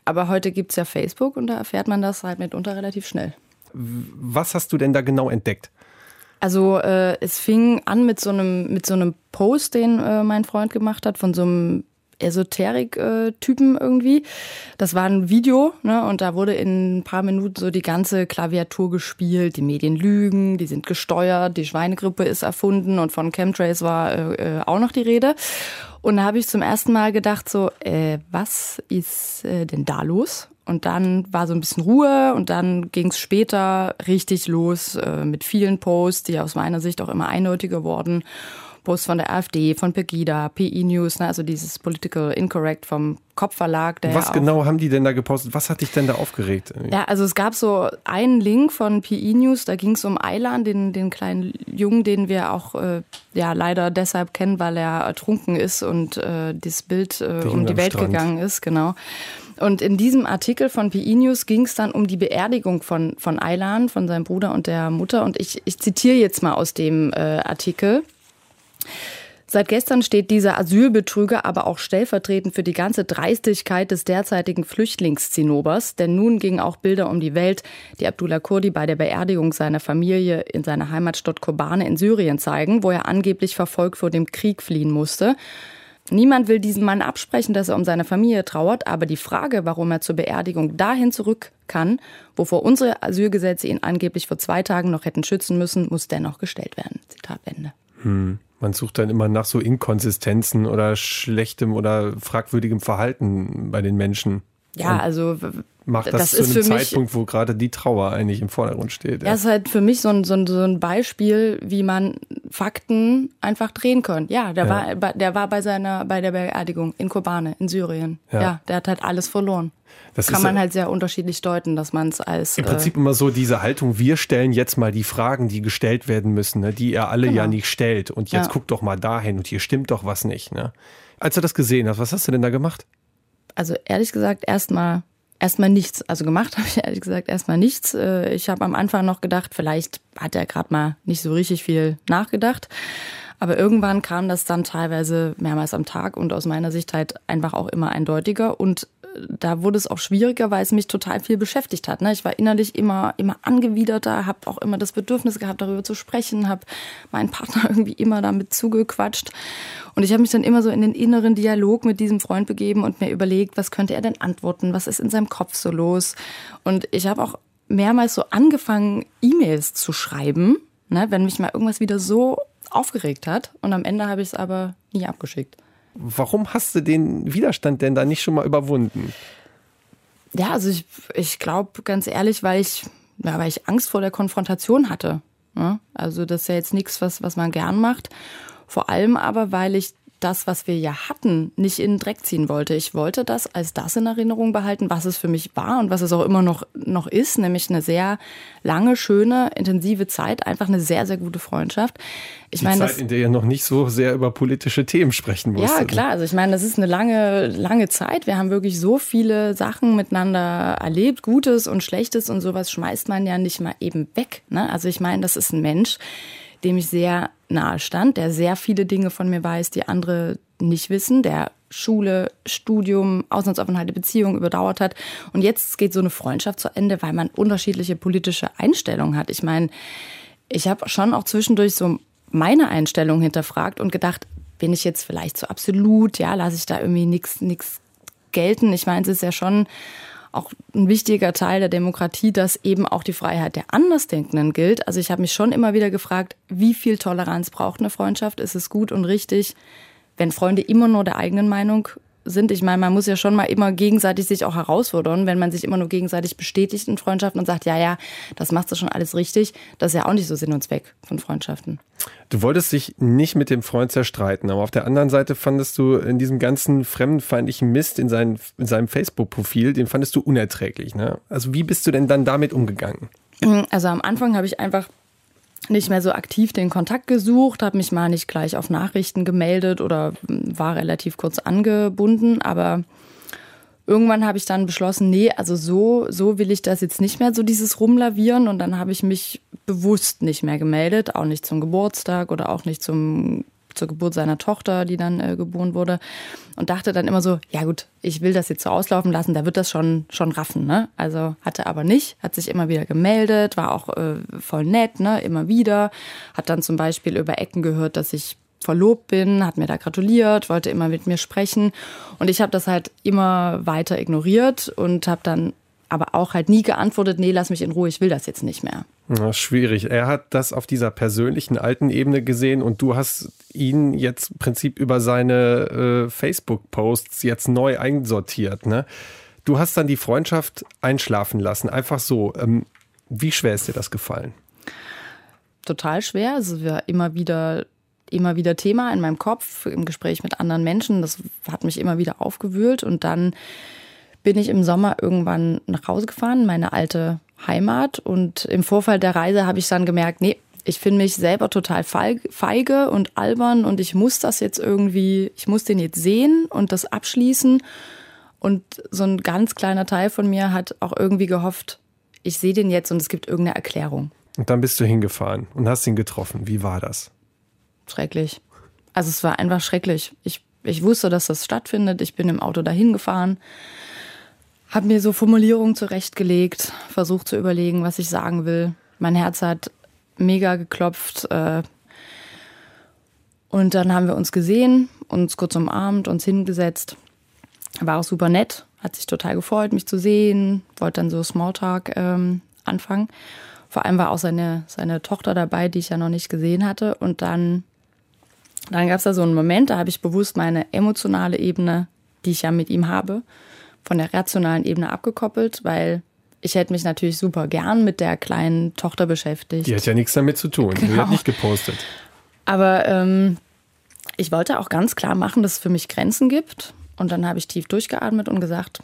Aber heute gibt's ja Facebook und da erfährt man das halt mitunter relativ schnell. Was hast du denn da genau entdeckt? Also äh, es fing an mit so einem mit so einem Post, den äh, mein Freund gemacht hat von so einem Esoterik-Typen irgendwie. Das war ein Video, ne? Und da wurde in ein paar Minuten so die ganze Klaviatur gespielt. Die Medien lügen, die sind gesteuert, die Schweinegrippe ist erfunden und von Chemtrails war äh, äh auch noch die Rede. Und da habe ich zum ersten Mal gedacht, so, äh, was ist äh, denn da los? Und dann war so ein bisschen Ruhe und dann ging es später richtig los äh, mit vielen Posts, die aus meiner Sicht auch immer eindeutiger wurden Posts von der AfD, von Pegida, PE News, ne, also dieses Political Incorrect vom Kopfverlag. Der Was ja genau haben die denn da gepostet? Was hat dich denn da aufgeregt? Ja, also es gab so einen Link von PE News, da ging es um Aylan, den, den kleinen Jungen, den wir auch äh, ja leider deshalb kennen, weil er ertrunken ist und äh, das Bild äh, um die Welt Strand. gegangen ist, genau. Und in diesem Artikel von PE News ging es dann um die Beerdigung von, von Aylan, von seinem Bruder und der Mutter. Und ich, ich zitiere jetzt mal aus dem äh, Artikel. Seit gestern steht dieser Asylbetrüger aber auch stellvertretend für die ganze Dreistigkeit des derzeitigen Flüchtlingszinnobers. Denn nun gingen auch Bilder um die Welt, die Abdullah Kurdi bei der Beerdigung seiner Familie in seiner Heimatstadt Kobane in Syrien zeigen, wo er angeblich verfolgt vor dem Krieg fliehen musste. Niemand will diesem Mann absprechen, dass er um seine Familie trauert, aber die Frage, warum er zur Beerdigung dahin zurück kann, wovor unsere Asylgesetze ihn angeblich vor zwei Tagen noch hätten schützen müssen, muss dennoch gestellt werden. Zitat Ende. Hm. Man sucht dann immer nach so Inkonsistenzen oder schlechtem oder fragwürdigem Verhalten bei den Menschen. Ja, also macht das, das zu einem Zeitpunkt, wo gerade die Trauer eigentlich im Vordergrund steht. Ja, ja ist halt für mich so ein, so, ein, so ein Beispiel, wie man Fakten einfach drehen kann. Ja, der ja. war der war bei seiner bei der Beerdigung in Kobane in Syrien. Ja, ja der hat halt alles verloren. Das kann man ja halt sehr unterschiedlich deuten, dass man es als im Prinzip äh, immer so diese Haltung. Wir stellen jetzt mal die Fragen, die gestellt werden müssen, ne, die er alle genau. ja nicht stellt. Und jetzt guck doch mal dahin und hier stimmt doch was nicht. Ne? Als du das gesehen hast, was hast du denn da gemacht? Also ehrlich gesagt erstmal erstmal nichts. Also gemacht [laughs] habe ich ehrlich gesagt erstmal nichts. Äh, ich habe am Anfang noch gedacht, vielleicht hat er gerade mal nicht so richtig viel nachgedacht. Aber irgendwann kam das dann teilweise mehrmals am Tag und aus meiner Sicht halt einfach auch immer eindeutiger. Und da wurde es auch schwieriger, weil es mich total viel beschäftigt hat. Ne? Ich war innerlich immer, immer angewiderter, habe auch immer das Bedürfnis gehabt, darüber zu sprechen, habe meinen Partner [laughs] irgendwie immer damit zugequatscht. Und ich habe mich dann immer so in den inneren Dialog mit diesem Freund begeben und mir überlegt, was könnte er denn antworten, was ist in seinem Kopf so los. Und ich habe auch mehrmals so angefangen, E-Mails zu schreiben, ne? wenn mich mal irgendwas wieder so aufgeregt hat. Und am Ende habe ich es aber nie abgeschickt. Warum hast du den Widerstand denn da nicht schon mal überwunden? Ja, also ich, ich glaube ganz ehrlich, weil ich, ja, weil ich Angst vor der Konfrontation hatte. Ne? Also das ist ja jetzt nichts, was, was man gern macht. Vor allem aber, weil ich das, was wir ja hatten, nicht in den Dreck ziehen wollte. Ich wollte das als das in Erinnerung behalten, was es für mich war und was es auch immer noch, noch ist, nämlich eine sehr lange, schöne, intensive Zeit, einfach eine sehr, sehr gute Freundschaft. Ich Die meine, Zeit, das, in der ihr noch nicht so sehr über politische Themen sprechen musstet. Ja, klar. Also ich meine, das ist eine lange, lange Zeit. Wir haben wirklich so viele Sachen miteinander erlebt, Gutes und Schlechtes und sowas schmeißt man ja nicht mal eben weg. Ne? Also ich meine, das ist ein Mensch, dem ich sehr nahe stand, der sehr viele Dinge von mir weiß, die andere nicht wissen, der Schule, Studium, Auslandsaufenthalte, Beziehungen überdauert hat. Und jetzt geht so eine Freundschaft zu Ende, weil man unterschiedliche politische Einstellungen hat. Ich meine, ich habe schon auch zwischendurch so meine Einstellung hinterfragt und gedacht, bin ich jetzt vielleicht so absolut, ja, lasse ich da irgendwie nichts gelten. Ich meine, es ist ja schon auch ein wichtiger Teil der Demokratie, dass eben auch die Freiheit der Andersdenkenden gilt. Also ich habe mich schon immer wieder gefragt, wie viel Toleranz braucht eine Freundschaft? Ist es gut und richtig, wenn Freunde immer nur der eigenen Meinung sind. Ich meine, man muss ja schon mal immer gegenseitig sich auch herausfordern, wenn man sich immer nur gegenseitig bestätigt in Freundschaften und sagt, ja, ja, das machst du schon alles richtig. Das ist ja auch nicht so Sinn und Zweck von Freundschaften. Du wolltest dich nicht mit dem Freund zerstreiten, aber auf der anderen Seite fandest du in diesem ganzen fremdenfeindlichen Mist in, seinen, in seinem Facebook-Profil, den fandest du unerträglich. Ne? Also wie bist du denn dann damit umgegangen? Also am Anfang habe ich einfach nicht mehr so aktiv den Kontakt gesucht, habe mich mal nicht gleich auf Nachrichten gemeldet oder war relativ kurz angebunden, aber irgendwann habe ich dann beschlossen, nee, also so, so will ich das jetzt nicht mehr, so dieses Rumlavieren. Und dann habe ich mich bewusst nicht mehr gemeldet, auch nicht zum Geburtstag oder auch nicht zum zur Geburt seiner Tochter, die dann äh, geboren wurde. Und dachte dann immer so, ja gut, ich will das jetzt so auslaufen lassen, da wird das schon, schon raffen. Ne? Also hatte aber nicht, hat sich immer wieder gemeldet, war auch äh, voll nett, ne? immer wieder. Hat dann zum Beispiel über Ecken gehört, dass ich verlobt bin, hat mir da gratuliert, wollte immer mit mir sprechen. Und ich habe das halt immer weiter ignoriert und habe dann aber auch halt nie geantwortet, nee, lass mich in Ruhe, ich will das jetzt nicht mehr. Ja, schwierig. Er hat das auf dieser persönlichen alten Ebene gesehen und du hast ihn jetzt im Prinzip über seine äh, Facebook-Posts jetzt neu einsortiert. Ne? Du hast dann die Freundschaft einschlafen lassen, einfach so. Ähm, wie schwer ist dir das gefallen? Total schwer. Also wir immer wieder immer wieder Thema in meinem Kopf, im Gespräch mit anderen Menschen. Das hat mich immer wieder aufgewühlt. Und dann bin ich im Sommer irgendwann nach Hause gefahren, meine alte Heimat. Und im Vorfall der Reise habe ich dann gemerkt, nee, ich finde mich selber total feige und albern und ich muss das jetzt irgendwie, ich muss den jetzt sehen und das abschließen. Und so ein ganz kleiner Teil von mir hat auch irgendwie gehofft, ich sehe den jetzt und es gibt irgendeine Erklärung. Und dann bist du hingefahren und hast ihn getroffen. Wie war das? Schrecklich. Also es war einfach schrecklich. Ich, ich wusste, dass das stattfindet. Ich bin im Auto dahin gefahren, habe mir so Formulierungen zurechtgelegt, versucht zu überlegen, was ich sagen will. Mein Herz hat mega geklopft. Äh, und dann haben wir uns gesehen, uns kurz umarmt, uns hingesetzt. War auch super nett, hat sich total gefreut, mich zu sehen, wollte dann so Smalltalk ähm, anfangen. Vor allem war auch seine, seine Tochter dabei, die ich ja noch nicht gesehen hatte. Und dann, dann gab es da so einen Moment, da habe ich bewusst meine emotionale Ebene, die ich ja mit ihm habe, von der rationalen Ebene abgekoppelt, weil ich hätte mich natürlich super gern mit der kleinen Tochter beschäftigt. Die hat ja nichts damit zu tun. Genau. Die hat nicht gepostet. Aber ähm, ich wollte auch ganz klar machen, dass es für mich Grenzen gibt. Und dann habe ich tief durchgeatmet und gesagt,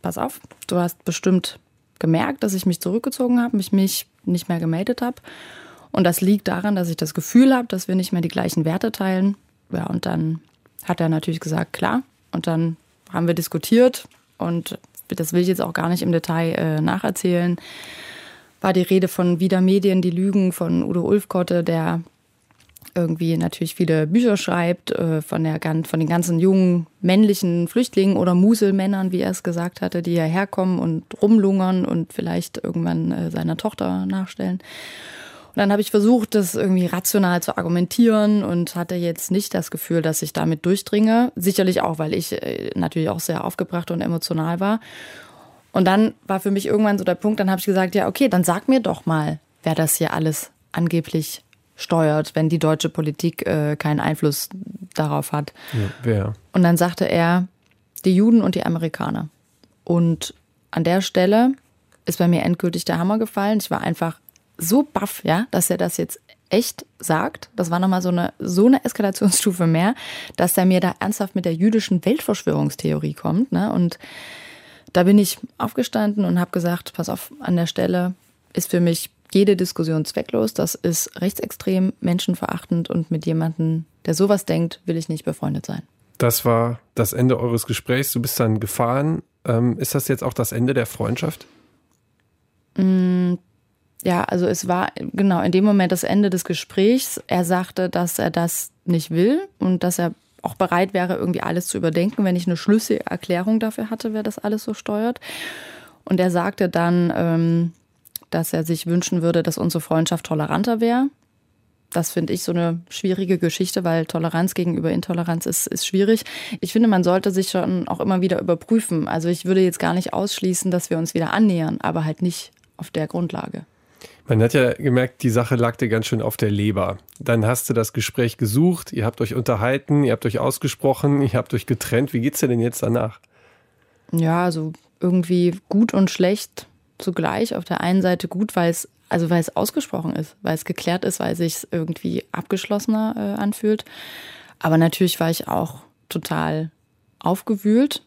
pass auf, du hast bestimmt gemerkt, dass ich mich zurückgezogen habe, mich, mich nicht mehr gemeldet habe. Und das liegt daran, dass ich das Gefühl habe, dass wir nicht mehr die gleichen Werte teilen. Ja, und dann hat er natürlich gesagt, klar. Und dann haben wir diskutiert und das will ich jetzt auch gar nicht im Detail äh, nacherzählen, war die Rede von Wieder Medien, die Lügen von Udo Ulfkotte, der irgendwie natürlich viele Bücher schreibt, äh, von, der, von den ganzen jungen männlichen Flüchtlingen oder Muselmännern, wie er es gesagt hatte, die hierher kommen und rumlungern und vielleicht irgendwann äh, seiner Tochter nachstellen. Und dann habe ich versucht, das irgendwie rational zu argumentieren und hatte jetzt nicht das Gefühl, dass ich damit durchdringe. Sicherlich auch, weil ich äh, natürlich auch sehr aufgebracht und emotional war. Und dann war für mich irgendwann so der Punkt, dann habe ich gesagt, ja, okay, dann sag mir doch mal, wer das hier alles angeblich steuert, wenn die deutsche Politik äh, keinen Einfluss darauf hat. Ja, wer? Und dann sagte er, die Juden und die Amerikaner. Und an der Stelle ist bei mir endgültig der Hammer gefallen. Ich war einfach so baff, ja, dass er das jetzt echt sagt. Das war nochmal so eine, so eine Eskalationsstufe mehr, dass er mir da ernsthaft mit der jüdischen Weltverschwörungstheorie kommt. Ne? Und da bin ich aufgestanden und habe gesagt, pass auf, an der Stelle ist für mich jede Diskussion zwecklos. Das ist rechtsextrem, menschenverachtend und mit jemandem, der sowas denkt, will ich nicht befreundet sein. Das war das Ende eures Gesprächs. Du bist dann gefahren. Ähm, ist das jetzt auch das Ende der Freundschaft? Ja, also es war genau in dem Moment das Ende des Gesprächs. Er sagte, dass er das nicht will und dass er auch bereit wäre, irgendwie alles zu überdenken, wenn ich eine schlüssige Erklärung dafür hatte, wer das alles so steuert. Und er sagte dann, ähm, dass er sich wünschen würde, dass unsere Freundschaft toleranter wäre. Das finde ich so eine schwierige Geschichte, weil Toleranz gegenüber Intoleranz ist, ist schwierig. Ich finde, man sollte sich schon auch immer wieder überprüfen. Also ich würde jetzt gar nicht ausschließen, dass wir uns wieder annähern, aber halt nicht auf der Grundlage. Man hat ja gemerkt, die Sache lag dir ganz schön auf der Leber. Dann hast du das Gespräch gesucht, ihr habt euch unterhalten, ihr habt euch ausgesprochen, ihr habt euch getrennt. Wie geht's dir denn jetzt danach? Ja, also irgendwie gut und schlecht zugleich. Auf der einen Seite gut, weil es also weil es ausgesprochen ist, weil es geklärt ist, weil es sich irgendwie abgeschlossener äh, anfühlt. Aber natürlich war ich auch total aufgewühlt,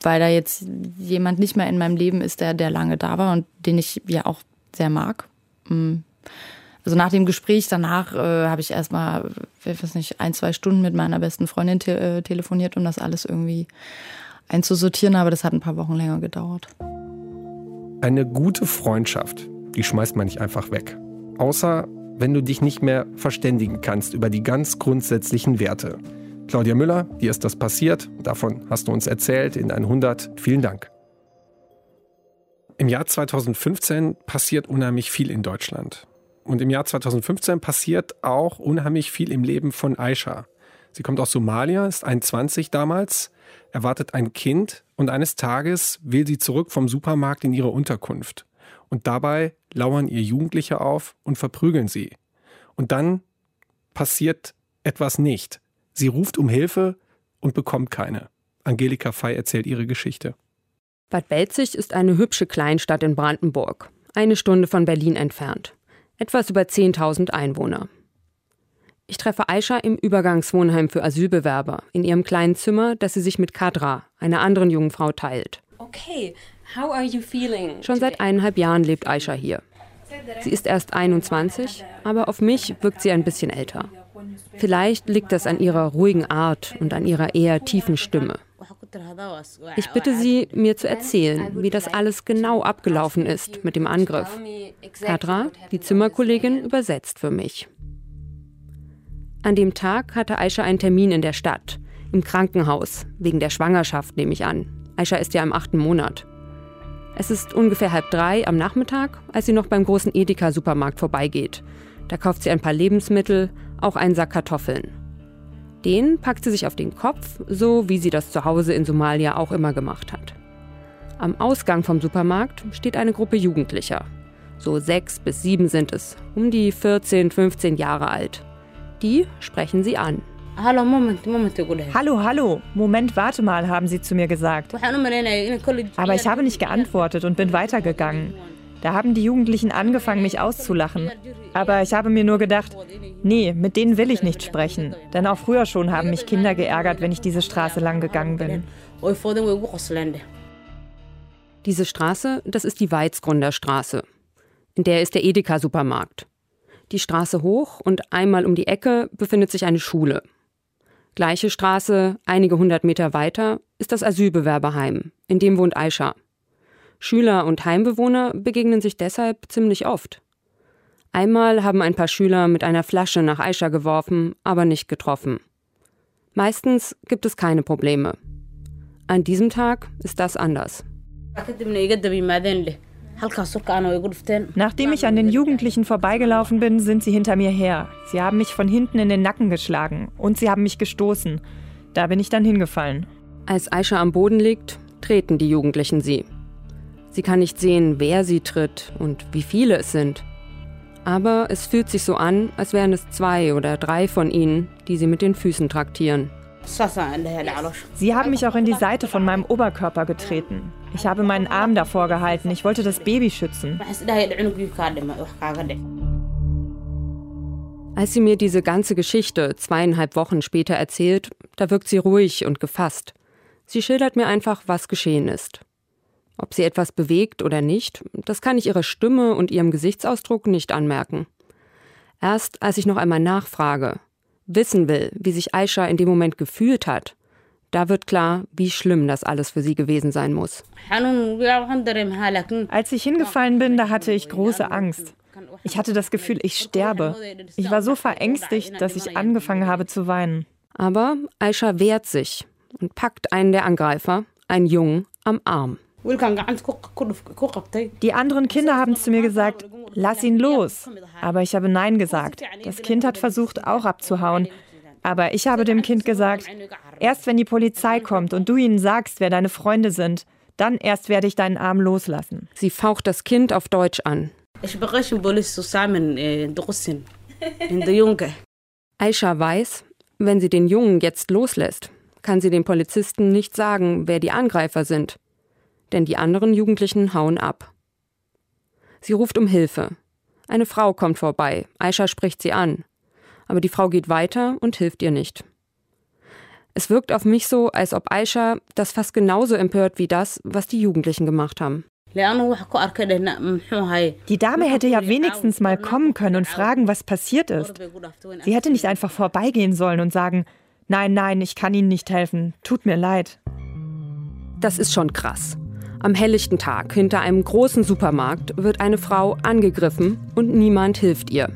weil da jetzt jemand nicht mehr in meinem Leben ist, der, der lange da war und den ich ja auch sehr mag. Mm. Also nach dem Gespräch danach äh, habe ich erstmal, ich weiß nicht, ein, zwei Stunden mit meiner besten Freundin te äh, telefoniert, um das alles irgendwie einzusortieren, aber das hat ein paar Wochen länger gedauert. Eine gute Freundschaft, die schmeißt man nicht einfach weg. Außer wenn du dich nicht mehr verständigen kannst über die ganz grundsätzlichen Werte. Claudia Müller, dir ist das passiert. Davon hast du uns erzählt in 100. Vielen Dank. Im Jahr 2015 passiert unheimlich viel in Deutschland. Und im Jahr 2015 passiert auch unheimlich viel im Leben von Aisha. Sie kommt aus Somalia, ist 21 damals, erwartet ein Kind und eines Tages will sie zurück vom Supermarkt in ihre Unterkunft. Und dabei lauern ihr Jugendliche auf und verprügeln sie. Und dann passiert etwas nicht. Sie ruft um Hilfe und bekommt keine. Angelika Fey erzählt ihre Geschichte. Bad Belzig ist eine hübsche Kleinstadt in Brandenburg, eine Stunde von Berlin entfernt. Etwas über 10.000 Einwohner. Ich treffe Aisha im Übergangswohnheim für Asylbewerber, in ihrem kleinen Zimmer, das sie sich mit Kadra, einer anderen jungen Frau, teilt. Okay, how are you feeling? Schon seit eineinhalb Jahren lebt Aisha hier. Sie ist erst 21, aber auf mich wirkt sie ein bisschen älter. Vielleicht liegt das an ihrer ruhigen Art und an ihrer eher tiefen Stimme. Ich bitte sie, mir zu erzählen, wie das alles genau abgelaufen ist mit dem Angriff. Kadra, die Zimmerkollegin, übersetzt für mich. An dem Tag hatte Aisha einen Termin in der Stadt, im Krankenhaus, wegen der Schwangerschaft, nehme ich an. Aisha ist ja im achten Monat. Es ist ungefähr halb drei am Nachmittag, als sie noch beim großen Edeka-Supermarkt vorbeigeht. Da kauft sie ein paar Lebensmittel, auch einen Sack Kartoffeln. Den packt sie sich auf den Kopf, so wie sie das zu Hause in Somalia auch immer gemacht hat. Am Ausgang vom Supermarkt steht eine Gruppe Jugendlicher. So sechs bis sieben sind es, um die 14, 15 Jahre alt. Die sprechen sie an. Hallo, Moment, Moment. Hallo, hallo. Moment, warte mal, haben sie zu mir gesagt. Aber ich habe nicht geantwortet und bin weitergegangen. Da haben die Jugendlichen angefangen, mich auszulachen. Aber ich habe mir nur gedacht, nee, mit denen will ich nicht sprechen. Denn auch früher schon haben mich Kinder geärgert, wenn ich diese Straße lang gegangen bin. Diese Straße, das ist die Weizgrunder Straße. In der ist der Edeka-Supermarkt. Die Straße hoch und einmal um die Ecke befindet sich eine Schule. Gleiche Straße, einige hundert Meter weiter, ist das Asylbewerberheim, in dem wohnt Aisha. Schüler und Heimbewohner begegnen sich deshalb ziemlich oft. Einmal haben ein paar Schüler mit einer Flasche nach Aisha geworfen, aber nicht getroffen. Meistens gibt es keine Probleme. An diesem Tag ist das anders. Nachdem ich an den Jugendlichen vorbeigelaufen bin, sind sie hinter mir her. Sie haben mich von hinten in den Nacken geschlagen und sie haben mich gestoßen. Da bin ich dann hingefallen. Als Aisha am Boden liegt, treten die Jugendlichen sie. Sie kann nicht sehen, wer sie tritt und wie viele es sind. Aber es fühlt sich so an, als wären es zwei oder drei von ihnen, die sie mit den Füßen traktieren. Sie haben mich auch in die Seite von meinem Oberkörper getreten. Ich habe meinen Arm davor gehalten. Ich wollte das Baby schützen. Als sie mir diese ganze Geschichte zweieinhalb Wochen später erzählt, da wirkt sie ruhig und gefasst. Sie schildert mir einfach, was geschehen ist. Ob sie etwas bewegt oder nicht, das kann ich ihrer Stimme und ihrem Gesichtsausdruck nicht anmerken. Erst als ich noch einmal nachfrage, wissen will, wie sich Aisha in dem Moment gefühlt hat, da wird klar, wie schlimm das alles für sie gewesen sein muss. Als ich hingefallen bin, da hatte ich große Angst. Ich hatte das Gefühl, ich sterbe. Ich war so verängstigt, dass ich angefangen habe zu weinen. Aber Aisha wehrt sich und packt einen der Angreifer, einen Jungen, am Arm. Die anderen Kinder haben zu mir gesagt, lass ihn los. Aber ich habe Nein gesagt. Das Kind hat versucht, auch abzuhauen. Aber ich habe dem Kind gesagt, erst wenn die Polizei kommt und du ihnen sagst, wer deine Freunde sind, dann erst werde ich deinen Arm loslassen. Sie faucht das Kind auf Deutsch an. Aisha weiß, wenn sie den Jungen jetzt loslässt, kann sie den Polizisten nicht sagen, wer die Angreifer sind denn die anderen Jugendlichen hauen ab. Sie ruft um Hilfe. Eine Frau kommt vorbei, Aisha spricht sie an, aber die Frau geht weiter und hilft ihr nicht. Es wirkt auf mich so, als ob Aisha das fast genauso empört wie das, was die Jugendlichen gemacht haben. Die Dame hätte ja wenigstens mal kommen können und fragen, was passiert ist. Sie hätte nicht einfach vorbeigehen sollen und sagen, nein, nein, ich kann Ihnen nicht helfen, tut mir leid. Das ist schon krass. Am helllichten Tag hinter einem großen Supermarkt wird eine Frau angegriffen und niemand hilft ihr.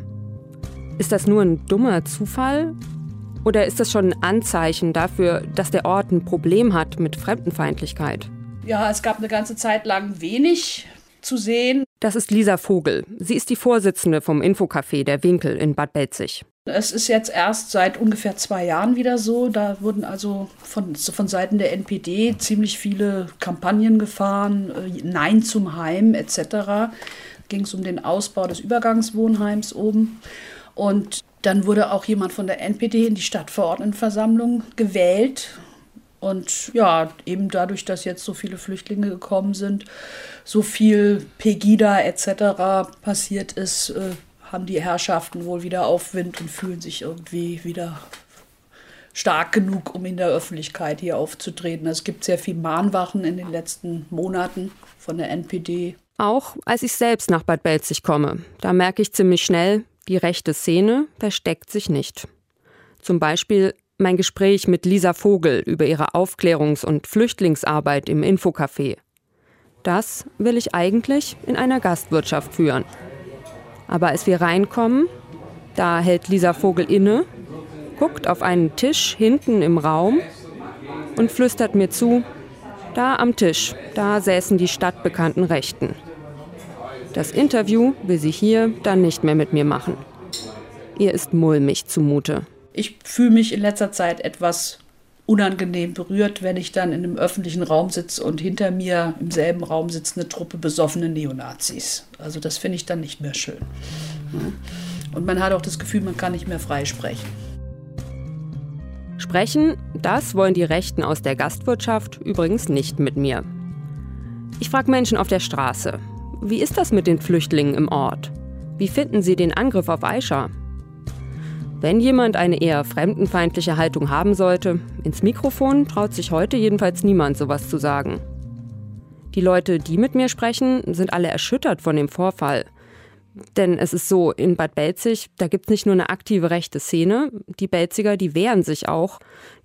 Ist das nur ein dummer Zufall? Oder ist das schon ein Anzeichen dafür, dass der Ort ein Problem hat mit Fremdenfeindlichkeit? Ja, es gab eine ganze Zeit lang wenig zu sehen. Das ist Lisa Vogel. Sie ist die Vorsitzende vom Infocafé der Winkel in Bad Belzig. Es ist jetzt erst seit ungefähr zwei Jahren wieder so. Da wurden also von, von Seiten der NPD ziemlich viele Kampagnen gefahren, äh, Nein zum Heim etc. Ging es um den Ausbau des Übergangswohnheims oben. Und dann wurde auch jemand von der NPD in die Stadtverordnetenversammlung gewählt. Und ja, eben dadurch, dass jetzt so viele Flüchtlinge gekommen sind, so viel Pegida etc. passiert ist, äh, haben die Herrschaften wohl wieder Aufwind und fühlen sich irgendwie wieder stark genug, um in der Öffentlichkeit hier aufzutreten. Es gibt sehr viel Mahnwachen in den letzten Monaten von der NPD. Auch als ich selbst nach Bad Belzig komme, da merke ich ziemlich schnell, die rechte Szene versteckt sich nicht. Zum Beispiel mein Gespräch mit Lisa Vogel über ihre Aufklärungs- und Flüchtlingsarbeit im Infocafé. Das will ich eigentlich in einer Gastwirtschaft führen. Aber als wir reinkommen, da hält Lisa Vogel inne, guckt auf einen Tisch hinten im Raum und flüstert mir zu, da am Tisch, da säßen die stadtbekannten Rechten. Das Interview will sie hier dann nicht mehr mit mir machen. Ihr ist mulmig zumute. Ich fühle mich in letzter Zeit etwas unangenehm berührt, wenn ich dann in einem öffentlichen Raum sitze und hinter mir im selben Raum sitzt eine Truppe besoffene Neonazis. Also das finde ich dann nicht mehr schön. Und man hat auch das Gefühl, man kann nicht mehr frei sprechen. Sprechen, das wollen die Rechten aus der Gastwirtschaft übrigens nicht mit mir. Ich frage Menschen auf der Straße, wie ist das mit den Flüchtlingen im Ort? Wie finden sie den Angriff auf Aisha? Wenn jemand eine eher fremdenfeindliche Haltung haben sollte, ins Mikrofon traut sich heute jedenfalls niemand sowas zu sagen. Die Leute, die mit mir sprechen, sind alle erschüttert von dem Vorfall – denn es ist so, in Bad Belzig, da gibt es nicht nur eine aktive rechte Szene, die Belziger, die wehren sich auch,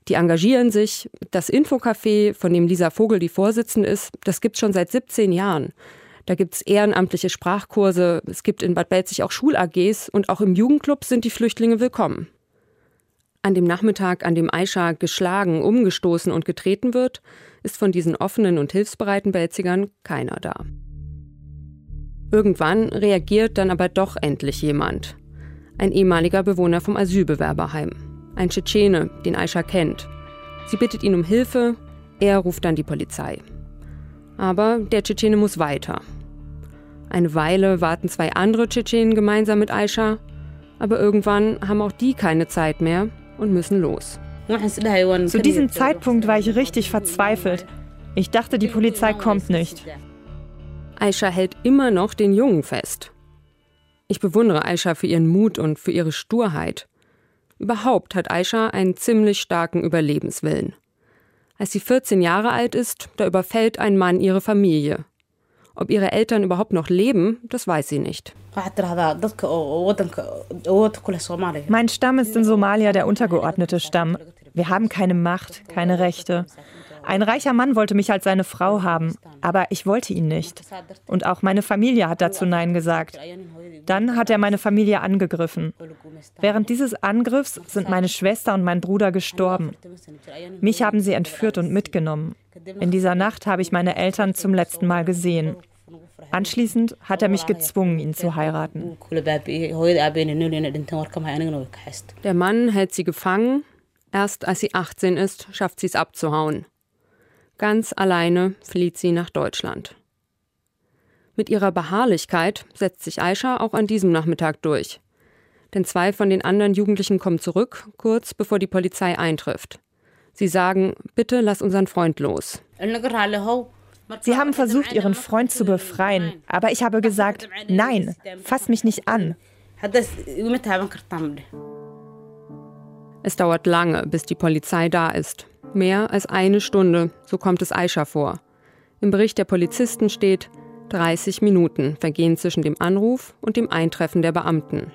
die engagieren sich. Das Infocafé, von dem Lisa Vogel die Vorsitzende ist, das gibt es schon seit 17 Jahren. Da gibt es ehrenamtliche Sprachkurse, es gibt in Bad Belzig auch Schul-AGs und auch im Jugendclub sind die Flüchtlinge willkommen. An dem Nachmittag, an dem Aisha geschlagen, umgestoßen und getreten wird, ist von diesen offenen und hilfsbereiten Belzigern keiner da. Irgendwann reagiert dann aber doch endlich jemand. Ein ehemaliger Bewohner vom Asylbewerberheim. Ein Tschetschene, den Aisha kennt. Sie bittet ihn um Hilfe, er ruft dann die Polizei. Aber der Tschetschene muss weiter. Eine Weile warten zwei andere Tschetschenen gemeinsam mit Aisha, aber irgendwann haben auch die keine Zeit mehr und müssen los. Zu diesem Zeitpunkt war ich richtig verzweifelt. Ich dachte, die Polizei kommt nicht. Aisha hält immer noch den Jungen fest. Ich bewundere Aisha für ihren Mut und für ihre Sturheit. Überhaupt hat Aisha einen ziemlich starken Überlebenswillen. Als sie 14 Jahre alt ist, da überfällt ein Mann ihre Familie. Ob ihre Eltern überhaupt noch leben, das weiß sie nicht. Mein Stamm ist in Somalia der untergeordnete Stamm. Wir haben keine Macht, keine Rechte. Ein reicher Mann wollte mich als seine Frau haben, aber ich wollte ihn nicht. Und auch meine Familie hat dazu Nein gesagt. Dann hat er meine Familie angegriffen. Während dieses Angriffs sind meine Schwester und mein Bruder gestorben. Mich haben sie entführt und mitgenommen. In dieser Nacht habe ich meine Eltern zum letzten Mal gesehen. Anschließend hat er mich gezwungen, ihn zu heiraten. Der Mann hält sie gefangen. Erst als sie 18 ist, schafft sie es abzuhauen. Ganz alleine flieht sie nach Deutschland. Mit ihrer Beharrlichkeit setzt sich Aisha auch an diesem Nachmittag durch. Denn zwei von den anderen Jugendlichen kommen zurück, kurz bevor die Polizei eintrifft. Sie sagen, bitte lass unseren Freund los. Sie haben versucht, ihren Freund zu befreien, aber ich habe gesagt, nein, fass mich nicht an. Es dauert lange, bis die Polizei da ist. Mehr als eine Stunde, so kommt es Aisha vor. Im Bericht der Polizisten steht, 30 Minuten vergehen zwischen dem Anruf und dem Eintreffen der Beamten.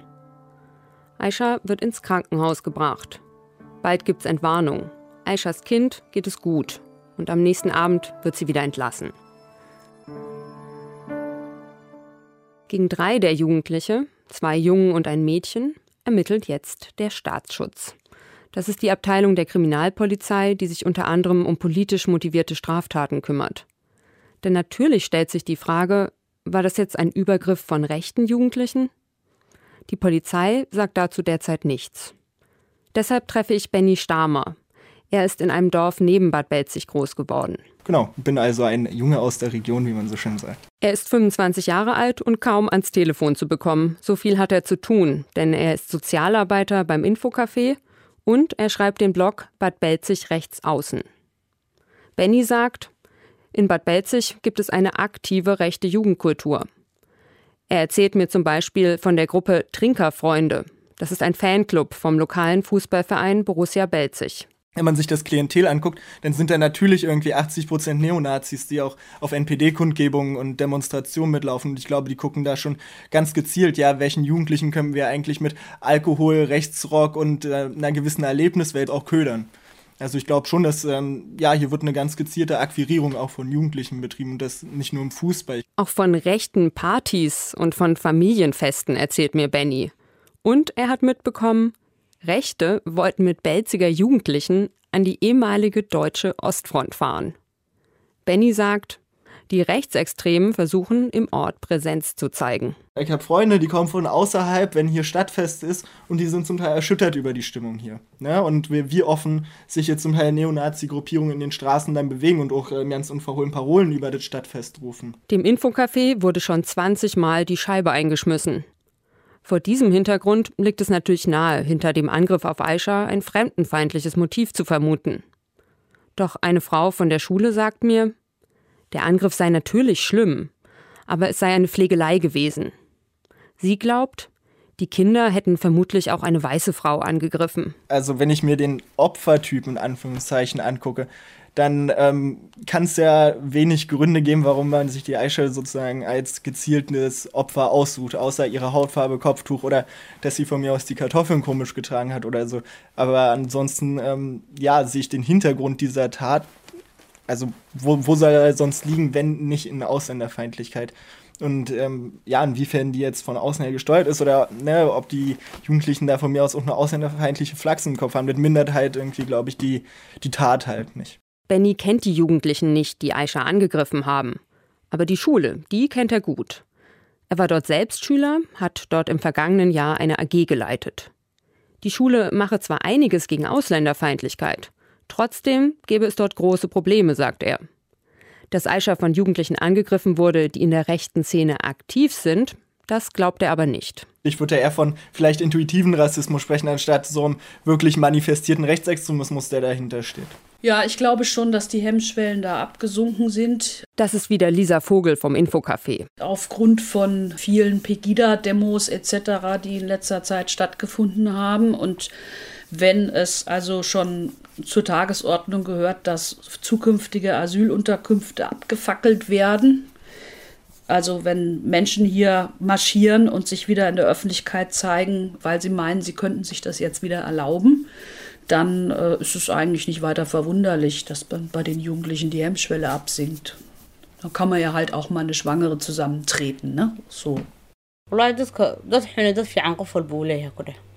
Aisha wird ins Krankenhaus gebracht. Bald gibt's Entwarnung. Aishas Kind geht es gut und am nächsten Abend wird sie wieder entlassen. Gegen drei der Jugendliche, zwei Jungen und ein Mädchen, ermittelt jetzt der Staatsschutz. Das ist die Abteilung der Kriminalpolizei, die sich unter anderem um politisch motivierte Straftaten kümmert. Denn natürlich stellt sich die Frage, war das jetzt ein Übergriff von rechten Jugendlichen? Die Polizei sagt dazu derzeit nichts. Deshalb treffe ich Benny Stamer. Er ist in einem Dorf neben Bad Belzig groß geworden. Genau, bin also ein Junge aus der Region, wie man so schön sagt. Er ist 25 Jahre alt und kaum ans Telefon zu bekommen. So viel hat er zu tun, denn er ist Sozialarbeiter beim Infocafé und er schreibt den Blog Bad Belzig rechts außen. Benny sagt, in Bad Belzig gibt es eine aktive rechte Jugendkultur. Er erzählt mir zum Beispiel von der Gruppe Trinkerfreunde. Das ist ein Fanclub vom lokalen Fußballverein Borussia Belzig. Wenn man sich das Klientel anguckt, dann sind da natürlich irgendwie 80 Prozent Neonazis, die auch auf NPD-Kundgebungen und Demonstrationen mitlaufen. Und ich glaube, die gucken da schon ganz gezielt, ja, welchen Jugendlichen können wir eigentlich mit Alkohol, Rechtsrock und äh, einer gewissen Erlebniswelt auch ködern. Also ich glaube schon, dass ähm, ja hier wird eine ganz gezielte Akquirierung auch von Jugendlichen betrieben und das nicht nur im Fußball. Auch von rechten Partys und von Familienfesten erzählt mir Benny. Und er hat mitbekommen, Rechte wollten mit Belziger Jugendlichen an die ehemalige deutsche Ostfront fahren. Benny sagt, die Rechtsextremen versuchen, im Ort Präsenz zu zeigen. Ich habe Freunde, die kommen von außerhalb, wenn hier Stadtfest ist, und die sind zum Teil erschüttert über die Stimmung hier. Ne? Und wie, wie offen sich jetzt zum Teil Neonazi-Gruppierungen in den Straßen dann bewegen und auch äh, ganz unverhohlen Parolen über das Stadtfest rufen. Dem Infocafé wurde schon 20 Mal die Scheibe eingeschmissen. Vor diesem Hintergrund liegt es natürlich nahe, hinter dem Angriff auf Aisha ein fremdenfeindliches Motiv zu vermuten. Doch eine Frau von der Schule sagt mir, der Angriff sei natürlich schlimm, aber es sei eine Pflegelei gewesen. Sie glaubt, die Kinder hätten vermutlich auch eine weiße Frau angegriffen. Also wenn ich mir den Opfertypen in Anführungszeichen angucke, dann ähm, kann es ja wenig Gründe geben, warum man sich die Eichel sozusagen als gezieltes Opfer aussucht, außer ihre Hautfarbe, Kopftuch oder dass sie von mir aus die Kartoffeln komisch getragen hat oder so. Aber ansonsten, ähm, ja, sehe ich den Hintergrund dieser Tat also wo, wo soll er sonst liegen, wenn nicht in Ausländerfeindlichkeit? Und ähm, ja, inwiefern die jetzt von außen her gesteuert ist oder ne, ob die Jugendlichen da von mir aus auch eine ausländerfeindliche Flachs im Kopf haben, das mindert halt irgendwie, glaube ich, die, die Tat halt nicht. Benny kennt die Jugendlichen nicht, die Aisha angegriffen haben. Aber die Schule, die kennt er gut. Er war dort selbst Schüler, hat dort im vergangenen Jahr eine AG geleitet. Die Schule mache zwar einiges gegen Ausländerfeindlichkeit, Trotzdem gäbe es dort große Probleme, sagt er. Dass Aisha von Jugendlichen angegriffen wurde, die in der rechten Szene aktiv sind, das glaubt er aber nicht. Ich würde eher von vielleicht intuitiven Rassismus sprechen, anstatt so einem wirklich manifestierten Rechtsextremismus, der dahinter steht. Ja, ich glaube schon, dass die Hemmschwellen da abgesunken sind. Das ist wieder Lisa Vogel vom Infocafé. Aufgrund von vielen Pegida-Demos etc., die in letzter Zeit stattgefunden haben und wenn es also schon zur Tagesordnung gehört, dass zukünftige Asylunterkünfte abgefackelt werden. Also wenn Menschen hier marschieren und sich wieder in der Öffentlichkeit zeigen, weil sie meinen, sie könnten sich das jetzt wieder erlauben, dann äh, ist es eigentlich nicht weiter verwunderlich, dass bei den Jugendlichen die Hemmschwelle absinkt. Da kann man ja halt auch mal eine Schwangere zusammentreten, ne? So.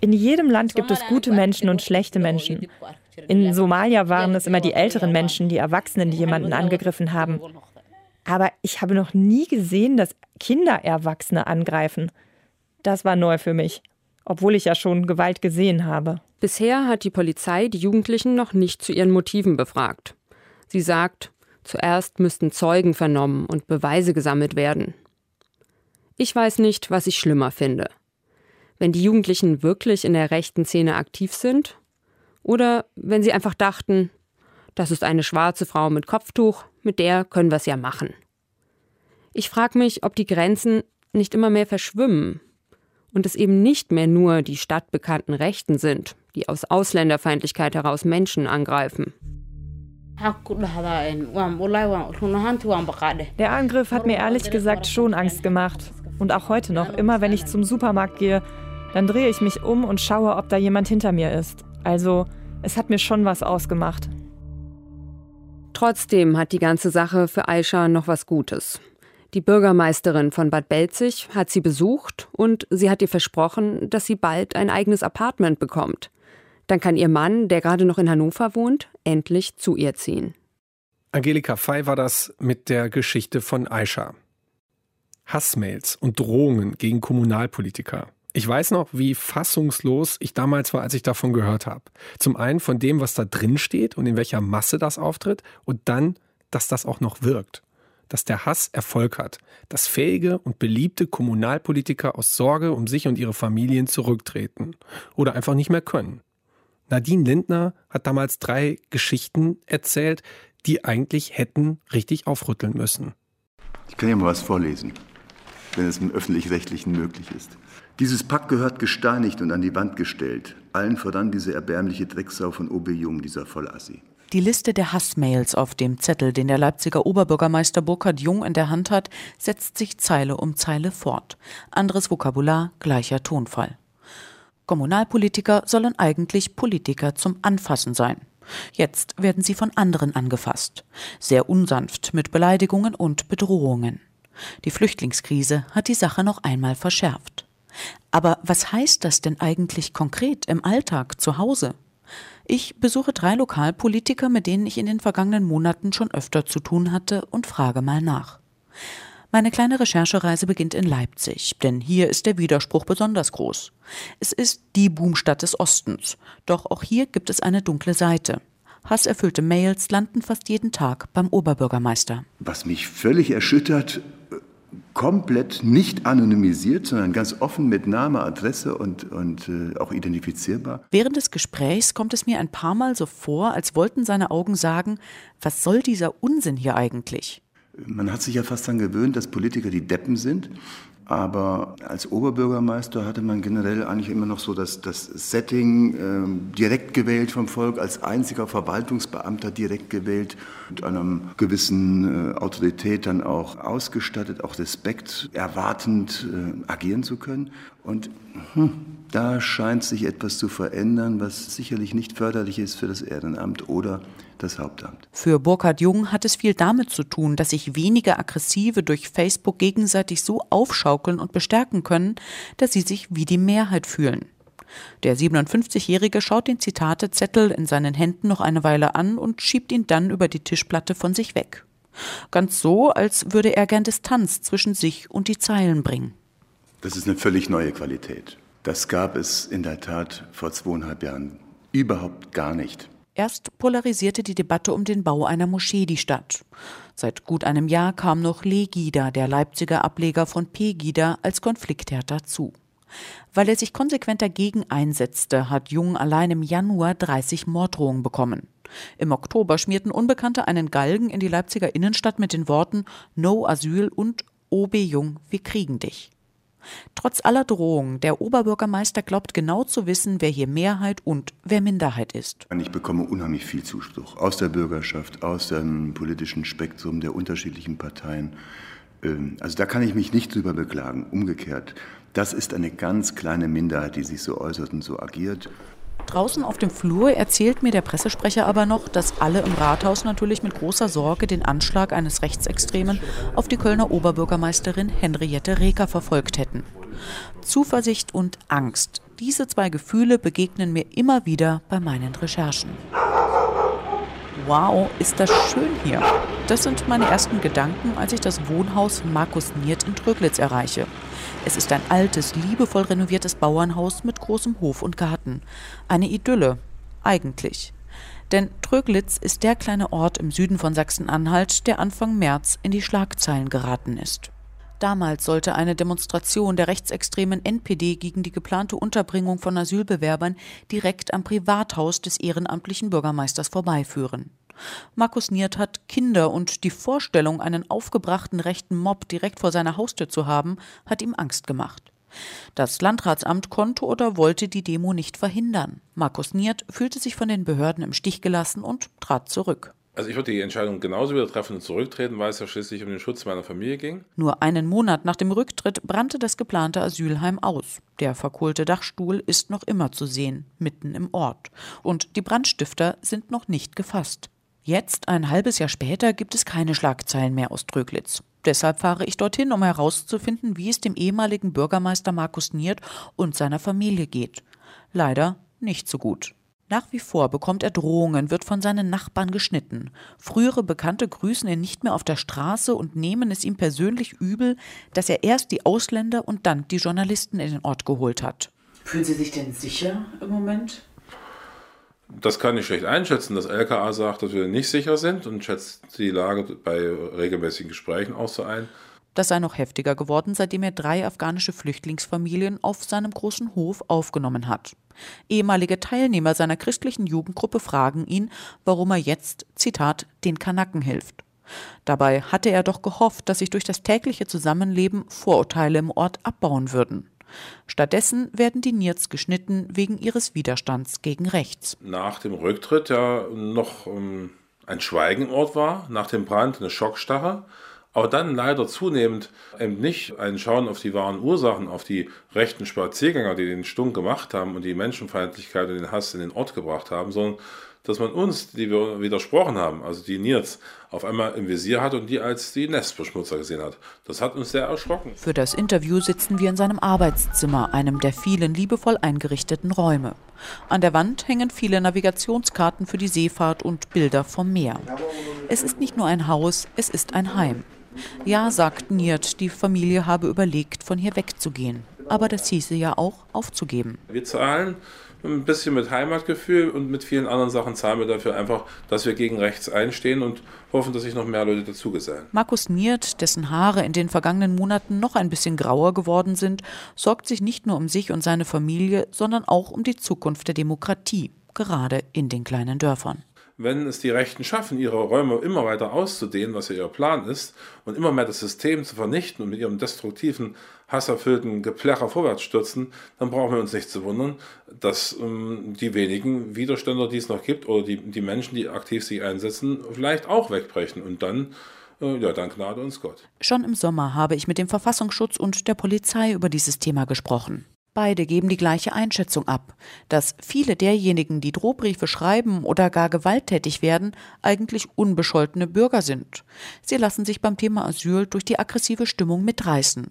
In jedem Land gibt es gute Menschen und schlechte Menschen. In Somalia waren es immer die älteren Menschen, die Erwachsenen, die jemanden angegriffen haben. Aber ich habe noch nie gesehen, dass Kinder Erwachsene angreifen. Das war neu für mich, obwohl ich ja schon Gewalt gesehen habe. Bisher hat die Polizei die Jugendlichen noch nicht zu ihren Motiven befragt. Sie sagt, zuerst müssten Zeugen vernommen und Beweise gesammelt werden. Ich weiß nicht, was ich schlimmer finde. Wenn die Jugendlichen wirklich in der rechten Szene aktiv sind oder wenn sie einfach dachten, das ist eine schwarze Frau mit Kopftuch, mit der können wir es ja machen. Ich frage mich, ob die Grenzen nicht immer mehr verschwimmen und es eben nicht mehr nur die stadtbekannten Rechten sind, die aus Ausländerfeindlichkeit heraus Menschen angreifen. Der Angriff hat mir ehrlich gesagt schon Angst gemacht. Und auch heute noch, immer wenn ich zum Supermarkt gehe, dann drehe ich mich um und schaue, ob da jemand hinter mir ist. Also, es hat mir schon was ausgemacht. Trotzdem hat die ganze Sache für Aisha noch was Gutes. Die Bürgermeisterin von Bad Belzig hat sie besucht und sie hat ihr versprochen, dass sie bald ein eigenes Apartment bekommt. Dann kann ihr Mann, der gerade noch in Hannover wohnt, endlich zu ihr ziehen. Angelika Fey war das mit der Geschichte von Aisha. Hassmails und Drohungen gegen Kommunalpolitiker. Ich weiß noch, wie fassungslos ich damals war, als ich davon gehört habe. Zum einen von dem, was da drin steht und in welcher Masse das auftritt und dann, dass das auch noch wirkt. Dass der Hass Erfolg hat, dass fähige und beliebte Kommunalpolitiker aus Sorge um sich und ihre Familien zurücktreten oder einfach nicht mehr können. Nadine Lindner hat damals drei Geschichten erzählt, die eigentlich hätten richtig aufrütteln müssen. Ich kann ja mal was vorlesen. wenn es im öffentlich-rechtlichen möglich ist. Dieses Pack gehört gesteinigt und an die Wand gestellt. Allen voran diese erbärmliche Drecksau von OB Jung, dieser Vollassi. Die Liste der Hassmails auf dem Zettel, den der Leipziger Oberbürgermeister Burkhard Jung in der Hand hat, setzt sich Zeile um Zeile fort. Anderes Vokabular, gleicher Tonfall. Kommunalpolitiker sollen eigentlich Politiker zum Anfassen sein. Jetzt werden sie von anderen angefasst. Sehr unsanft mit Beleidigungen und Bedrohungen. Die Flüchtlingskrise hat die Sache noch einmal verschärft. Aber was heißt das denn eigentlich konkret im Alltag zu Hause? Ich besuche drei Lokalpolitiker, mit denen ich in den vergangenen Monaten schon öfter zu tun hatte und frage mal nach. Meine kleine Recherchereise beginnt in Leipzig, denn hier ist der Widerspruch besonders groß. Es ist die Boomstadt des Ostens, doch auch hier gibt es eine dunkle Seite. Hasserfüllte Mails landen fast jeden Tag beim Oberbürgermeister. Was mich völlig erschüttert, komplett nicht anonymisiert, sondern ganz offen mit Name, Adresse und, und äh, auch identifizierbar. Während des Gesprächs kommt es mir ein paar Mal so vor, als wollten seine Augen sagen, was soll dieser Unsinn hier eigentlich? Man hat sich ja fast daran gewöhnt, dass Politiker die Deppen sind. Aber als Oberbürgermeister hatte man generell eigentlich immer noch so das, das Setting äh, direkt gewählt vom Volk, als einziger Verwaltungsbeamter direkt gewählt, mit einer gewissen äh, Autorität dann auch ausgestattet, auch Respekt erwartend äh, agieren zu können. Und hm, da scheint sich etwas zu verändern, was sicherlich nicht förderlich ist für das Ehrenamt oder das Hauptamt. Für Burkhard Jung hat es viel damit zu tun, dass sich wenige Aggressive durch Facebook gegenseitig so aufschaukeln und bestärken können, dass sie sich wie die Mehrheit fühlen. Der 57-Jährige schaut den Zitatezettel in seinen Händen noch eine Weile an und schiebt ihn dann über die Tischplatte von sich weg. Ganz so, als würde er gern Distanz zwischen sich und die Zeilen bringen. Das ist eine völlig neue Qualität. Das gab es in der Tat vor zweieinhalb Jahren überhaupt gar nicht. Erst polarisierte die Debatte um den Bau einer Moschee die Stadt. Seit gut einem Jahr kam noch Legida, der Leipziger Ableger von Pegida, als Konfliktherd dazu. Weil er sich konsequent dagegen einsetzte, hat Jung allein im Januar 30 Morddrohungen bekommen. Im Oktober schmierten Unbekannte einen Galgen in die Leipziger Innenstadt mit den Worten No Asyl und OB Jung, wir kriegen dich. Trotz aller Drohungen, der Oberbürgermeister glaubt genau zu wissen, wer hier Mehrheit und wer Minderheit ist. Ich bekomme unheimlich viel Zuspruch aus der Bürgerschaft, aus dem politischen Spektrum der unterschiedlichen Parteien. Ähm, also da kann ich mich nicht drüber beklagen. Umgekehrt, das ist eine ganz kleine Minderheit, die sich so äußert und so agiert. Draußen auf dem Flur erzählt mir der Pressesprecher aber noch, dass alle im Rathaus natürlich mit großer Sorge den Anschlag eines Rechtsextremen auf die Kölner Oberbürgermeisterin Henriette Reker verfolgt hätten. Zuversicht und Angst, diese zwei Gefühle begegnen mir immer wieder bei meinen Recherchen. Wow, ist das schön hier. Das sind meine ersten Gedanken, als ich das Wohnhaus Markus Niert in Tröglitz erreiche. Es ist ein altes, liebevoll renoviertes Bauernhaus mit großem Hof und Garten. Eine Idylle, eigentlich. Denn Tröglitz ist der kleine Ort im Süden von Sachsen-Anhalt, der Anfang März in die Schlagzeilen geraten ist. Damals sollte eine Demonstration der rechtsextremen NPD gegen die geplante Unterbringung von Asylbewerbern direkt am Privathaus des ehrenamtlichen Bürgermeisters vorbeiführen. Markus Niert hat Kinder und die Vorstellung, einen aufgebrachten rechten Mob direkt vor seiner Haustür zu haben, hat ihm Angst gemacht. Das Landratsamt konnte oder wollte die Demo nicht verhindern. Markus Niert fühlte sich von den Behörden im Stich gelassen und trat zurück. Also ich würde die Entscheidung genauso wieder treffen und zurücktreten, weil es ja schließlich um den Schutz meiner Familie ging. Nur einen Monat nach dem Rücktritt brannte das geplante Asylheim aus. Der verkohlte Dachstuhl ist noch immer zu sehen, mitten im Ort. Und die Brandstifter sind noch nicht gefasst. Jetzt, ein halbes Jahr später, gibt es keine Schlagzeilen mehr aus Tröglitz. Deshalb fahre ich dorthin, um herauszufinden, wie es dem ehemaligen Bürgermeister Markus Niert und seiner Familie geht. Leider nicht so gut. Nach wie vor bekommt er Drohungen, wird von seinen Nachbarn geschnitten. Frühere Bekannte grüßen ihn nicht mehr auf der Straße und nehmen es ihm persönlich übel, dass er erst die Ausländer und dann die Journalisten in den Ort geholt hat. Fühlen Sie sich denn sicher im Moment? Das kann ich schlecht einschätzen. Das LKA sagt, dass wir nicht sicher sind und schätzt die Lage bei regelmäßigen Gesprächen auch so ein. Das sei noch heftiger geworden, seitdem er drei afghanische Flüchtlingsfamilien auf seinem großen Hof aufgenommen hat. Ehemalige Teilnehmer seiner christlichen Jugendgruppe fragen ihn, warum er jetzt, Zitat, den Kanaken hilft. Dabei hatte er doch gehofft, dass sich durch das tägliche Zusammenleben Vorurteile im Ort abbauen würden. Stattdessen werden die Nierz geschnitten wegen ihres Widerstands gegen rechts. Nach dem Rücktritt ja noch ähm, ein Schweigen im Ort war, nach dem Brand eine Schockstarre, aber dann leider zunehmend eben nicht ein Schauen auf die wahren Ursachen, auf die rechten Spaziergänger, die den Stunk gemacht haben und die Menschenfeindlichkeit und den Hass in den Ort gebracht haben, sondern dass man uns, die wir widersprochen haben, also die Nierz, auf einmal im Visier hat und die als die Nestbeschmutzer gesehen hat. Das hat uns sehr erschrocken. Für das Interview sitzen wir in seinem Arbeitszimmer, einem der vielen liebevoll eingerichteten Räume. An der Wand hängen viele Navigationskarten für die Seefahrt und Bilder vom Meer. Es ist nicht nur ein Haus, es ist ein Heim. Ja, sagt Niert, die Familie habe überlegt, von hier wegzugehen. Aber das hieße ja auch aufzugeben. Wir zahlen ein bisschen mit Heimatgefühl und mit vielen anderen Sachen zahlen wir dafür einfach, dass wir gegen rechts einstehen und hoffen, dass sich noch mehr Leute dazugesellen. Markus Niert, dessen Haare in den vergangenen Monaten noch ein bisschen grauer geworden sind, sorgt sich nicht nur um sich und seine Familie, sondern auch um die Zukunft der Demokratie, gerade in den kleinen Dörfern wenn es die Rechten schaffen, ihre Räume immer weiter auszudehnen, was ja ihr Plan ist, und immer mehr das System zu vernichten und mit ihrem destruktiven, hasserfüllten Geplärrer vorwärts stürzen, dann brauchen wir uns nicht zu wundern, dass ähm, die wenigen Widerständer, die es noch gibt, oder die, die Menschen, die aktiv sich einsetzen, vielleicht auch wegbrechen. Und dann äh, ja, dann gnade uns Gott. Schon im Sommer habe ich mit dem Verfassungsschutz und der Polizei über dieses Thema gesprochen. Beide geben die gleiche Einschätzung ab, dass viele derjenigen, die Drohbriefe schreiben oder gar gewalttätig werden, eigentlich unbescholtene Bürger sind. Sie lassen sich beim Thema Asyl durch die aggressive Stimmung mitreißen.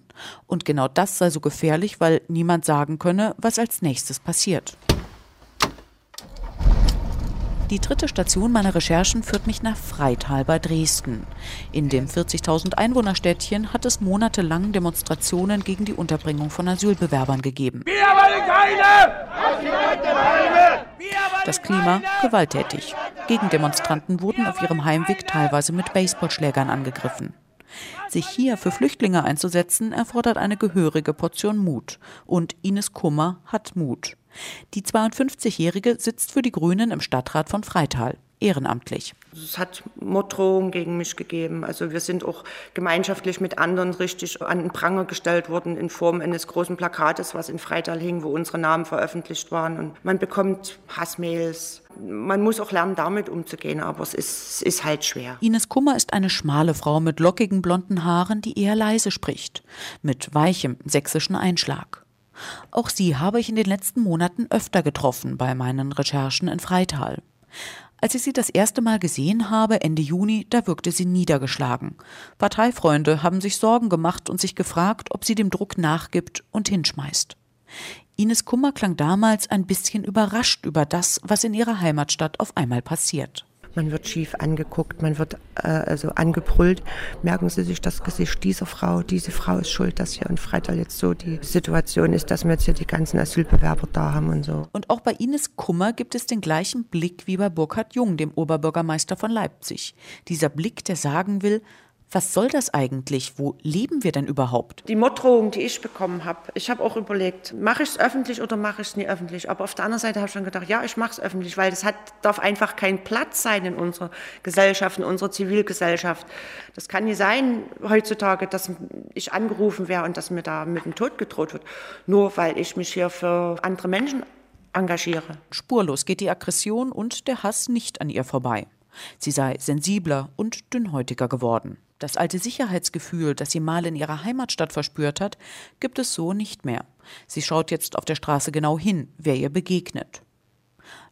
Und genau das sei so gefährlich, weil niemand sagen könne, was als nächstes passiert. Die dritte Station meiner Recherchen führt mich nach Freital bei Dresden. In dem 40.000 Einwohnerstädtchen hat es monatelang Demonstrationen gegen die Unterbringung von Asylbewerbern gegeben. Wir wollen keine! Das Klima gewalttätig. Gegendemonstranten wurden auf ihrem Heimweg teilweise mit Baseballschlägern angegriffen. Sich hier für Flüchtlinge einzusetzen, erfordert eine gehörige Portion Mut. Und Ines Kummer hat Mut. Die 52-Jährige sitzt für die Grünen im Stadtrat von Freital ehrenamtlich. Es hat Morddrohungen gegen mich gegeben. Also wir sind auch gemeinschaftlich mit anderen richtig an den Pranger gestellt worden in Form eines großen Plakates, was in Freital hing, wo unsere Namen veröffentlicht waren. Und man bekommt Hassmails. Man muss auch lernen, damit umzugehen, aber es ist, es ist halt schwer. Ines Kummer ist eine schmale Frau mit lockigen blonden Haaren, die eher leise spricht, mit weichem sächsischen Einschlag. Auch sie habe ich in den letzten Monaten öfter getroffen bei meinen Recherchen in Freital. Als ich sie das erste Mal gesehen habe, Ende Juni, da wirkte sie niedergeschlagen. Parteifreunde haben sich Sorgen gemacht und sich gefragt, ob sie dem Druck nachgibt und hinschmeißt. Ines Kummer klang damals ein bisschen überrascht über das, was in ihrer Heimatstadt auf einmal passiert. Man wird schief angeguckt, man wird äh, also angebrüllt. Merken Sie sich das Gesicht dieser Frau, diese Frau ist schuld, dass hier in Freital jetzt so die Situation ist, dass wir jetzt hier die ganzen Asylbewerber da haben und so. Und auch bei Ines Kummer gibt es den gleichen Blick wie bei Burkhard Jung, dem Oberbürgermeister von Leipzig. Dieser Blick, der sagen will, was soll das eigentlich? Wo leben wir denn überhaupt? Die Morddrohung, die ich bekommen habe, ich habe auch überlegt, mache ich es öffentlich oder mache ich es nie öffentlich? Aber auf der anderen Seite habe ich schon gedacht, ja, ich mache es öffentlich, weil das hat, darf einfach kein Platz sein in unserer Gesellschaft, in unserer Zivilgesellschaft. Das kann nicht sein heutzutage, dass ich angerufen wäre und dass mir da mit dem Tod gedroht wird, nur weil ich mich hier für andere Menschen engagiere. Spurlos geht die Aggression und der Hass nicht an ihr vorbei. Sie sei sensibler und dünnhäutiger geworden. Das alte Sicherheitsgefühl, das sie mal in ihrer Heimatstadt verspürt hat, gibt es so nicht mehr. Sie schaut jetzt auf der Straße genau hin, wer ihr begegnet.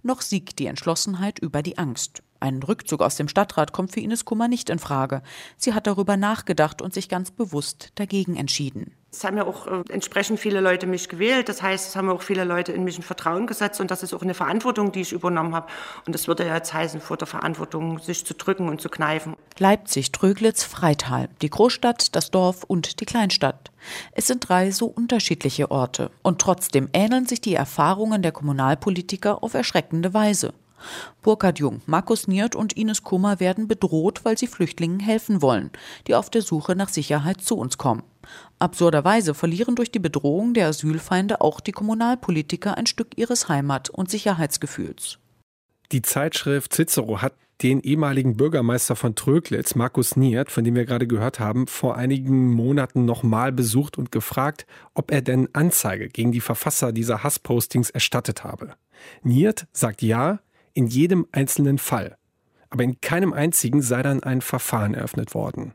Noch siegt die Entschlossenheit über die Angst. Ein Rückzug aus dem Stadtrat kommt für Ines Kummer nicht in Frage. Sie hat darüber nachgedacht und sich ganz bewusst dagegen entschieden. Es haben ja auch äh, entsprechend viele Leute mich gewählt. Das heißt, es haben auch viele Leute in mich ein Vertrauen gesetzt und das ist auch eine Verantwortung, die ich übernommen habe. Und das würde ja jetzt heißen, vor der Verantwortung sich zu drücken und zu kneifen. Leipzig, Tröglitz, Freital, die Großstadt, das Dorf und die Kleinstadt. Es sind drei so unterschiedliche Orte und trotzdem ähneln sich die Erfahrungen der Kommunalpolitiker auf erschreckende Weise. Burkhard Jung, Markus Niert und Ines Kummer werden bedroht, weil sie Flüchtlingen helfen wollen, die auf der Suche nach Sicherheit zu uns kommen. Absurderweise verlieren durch die Bedrohung der Asylfeinde auch die Kommunalpolitiker ein Stück ihres Heimat- und Sicherheitsgefühls. Die Zeitschrift Cicero hat den ehemaligen Bürgermeister von Tröglitz, Markus Niert, von dem wir gerade gehört haben, vor einigen Monaten nochmal besucht und gefragt, ob er denn Anzeige gegen die Verfasser dieser Hasspostings erstattet habe. Niert sagt ja, in jedem einzelnen Fall. Aber in keinem einzigen sei dann ein Verfahren eröffnet worden.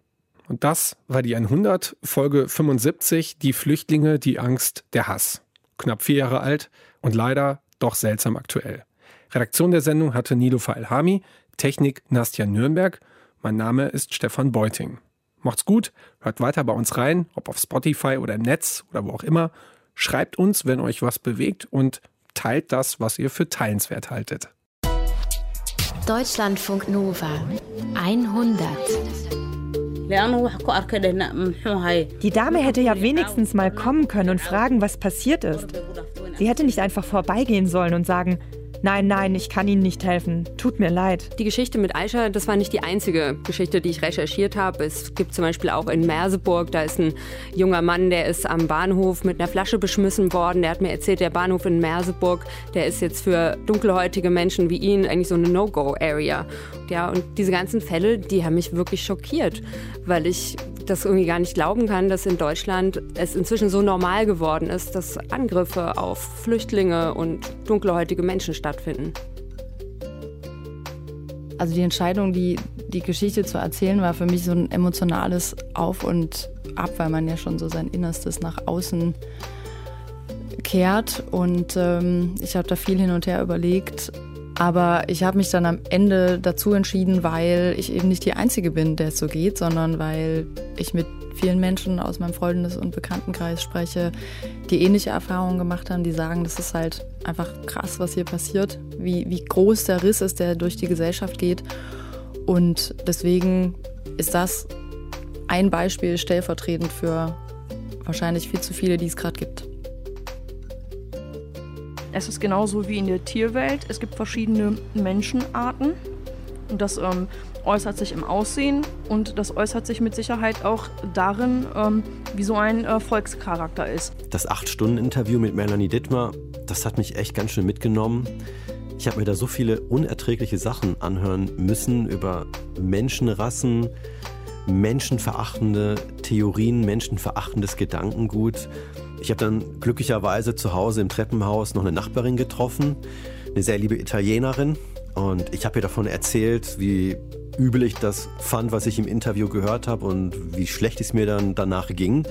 Und das war die 100, Folge 75, die Flüchtlinge, die Angst, der Hass. Knapp vier Jahre alt und leider doch seltsam aktuell. Redaktion der Sendung hatte Nilofa Elhami, Technik Nastja Nürnberg. Mein Name ist Stefan Beuting. Macht's gut, hört weiter bei uns rein, ob auf Spotify oder im Netz oder wo auch immer. Schreibt uns, wenn euch was bewegt und teilt das, was ihr für teilenswert haltet. Deutschlandfunk Nova. 100 die Dame hätte ja wenigstens mal kommen können und fragen, was passiert ist. Sie hätte nicht einfach vorbeigehen sollen und sagen, Nein, nein, ich kann Ihnen nicht helfen. Tut mir leid. Die Geschichte mit Aisha, das war nicht die einzige Geschichte, die ich recherchiert habe. Es gibt zum Beispiel auch in Merseburg, da ist ein junger Mann, der ist am Bahnhof mit einer Flasche beschmissen worden. Der hat mir erzählt, der Bahnhof in Merseburg, der ist jetzt für dunkelhäutige Menschen wie ihn eigentlich so eine No-Go-Area. Ja, und diese ganzen Fälle, die haben mich wirklich schockiert, weil ich das irgendwie gar nicht glauben kann, dass in Deutschland es inzwischen so normal geworden ist, dass Angriffe auf Flüchtlinge und dunkelhäutige Menschen stattfinden. Also die Entscheidung, die, die Geschichte zu erzählen, war für mich so ein emotionales Auf und Ab, weil man ja schon so sein Innerstes nach außen kehrt. Und ähm, ich habe da viel hin und her überlegt aber ich habe mich dann am Ende dazu entschieden, weil ich eben nicht die Einzige bin, der es so geht, sondern weil ich mit vielen Menschen aus meinem Freundes- und Bekanntenkreis spreche, die ähnliche Erfahrungen gemacht haben, die sagen, das ist halt einfach krass, was hier passiert, wie, wie groß der Riss ist, der durch die Gesellschaft geht. Und deswegen ist das ein Beispiel stellvertretend für wahrscheinlich viel zu viele, die es gerade gibt. Es ist genauso wie in der Tierwelt. Es gibt verschiedene Menschenarten. Und das ähm, äußert sich im Aussehen und das äußert sich mit Sicherheit auch darin, ähm, wie so ein äh, Volkscharakter ist. Das 8-Stunden-Interview mit Melanie Dittmar, das hat mich echt ganz schön mitgenommen. Ich habe mir da so viele unerträgliche Sachen anhören müssen über Menschenrassen, menschenverachtende Theorien, menschenverachtendes Gedankengut. Ich habe dann glücklicherweise zu Hause im Treppenhaus noch eine Nachbarin getroffen, eine sehr liebe Italienerin. Und ich habe ihr davon erzählt, wie übel ich das fand, was ich im Interview gehört habe und wie schlecht es mir dann danach ging.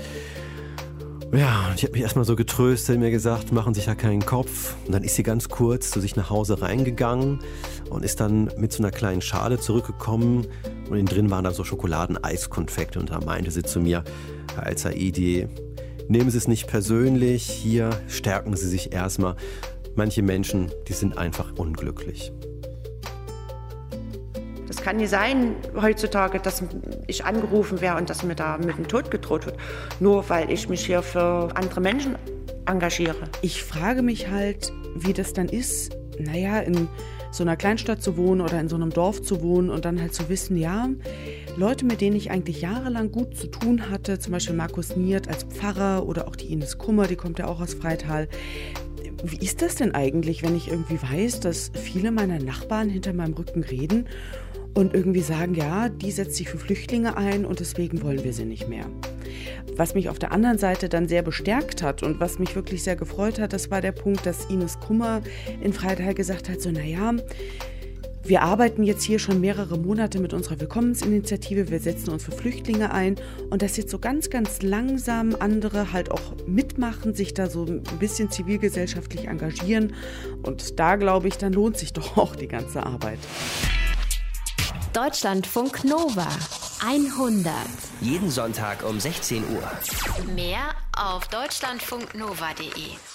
Ja, und ich habe mich erstmal so getröstet, mir gesagt, machen sich ja keinen Kopf. Und dann ist sie ganz kurz zu sich nach Hause reingegangen und ist dann mit so einer kleinen Schale zurückgekommen. Und innen drin waren da so Schokoladen-Eiskonfekte. Und da meinte sie zu mir, Herr Al-Saidi, Nehmen Sie es nicht persönlich, hier stärken Sie sich erstmal. Manche Menschen, die sind einfach unglücklich. Das kann nicht sein heutzutage, dass ich angerufen wäre und dass mir da mit dem Tod gedroht wird, nur weil ich mich hier für andere Menschen engagiere. Ich frage mich halt, wie das dann ist, naja, in so einer Kleinstadt zu wohnen oder in so einem Dorf zu wohnen und dann halt zu wissen, ja, Leute, mit denen ich eigentlich jahrelang gut zu tun hatte, zum Beispiel Markus Niert als Pfarrer oder auch die Ines Kummer, die kommt ja auch aus Freital. Wie ist das denn eigentlich, wenn ich irgendwie weiß, dass viele meiner Nachbarn hinter meinem Rücken reden und irgendwie sagen, ja, die setzt sich für Flüchtlinge ein und deswegen wollen wir sie nicht mehr. Was mich auf der anderen Seite dann sehr bestärkt hat und was mich wirklich sehr gefreut hat, das war der Punkt, dass Ines Kummer in Freital gesagt hat, so naja, wir arbeiten jetzt hier schon mehrere Monate mit unserer Willkommensinitiative. Wir setzen uns für Flüchtlinge ein und dass jetzt so ganz, ganz langsam andere halt auch mitmachen, sich da so ein bisschen zivilgesellschaftlich engagieren. Und da glaube ich, dann lohnt sich doch auch die ganze Arbeit. Deutschlandfunk Nova 100. Jeden Sonntag um 16 Uhr. Mehr auf deutschlandfunknova.de.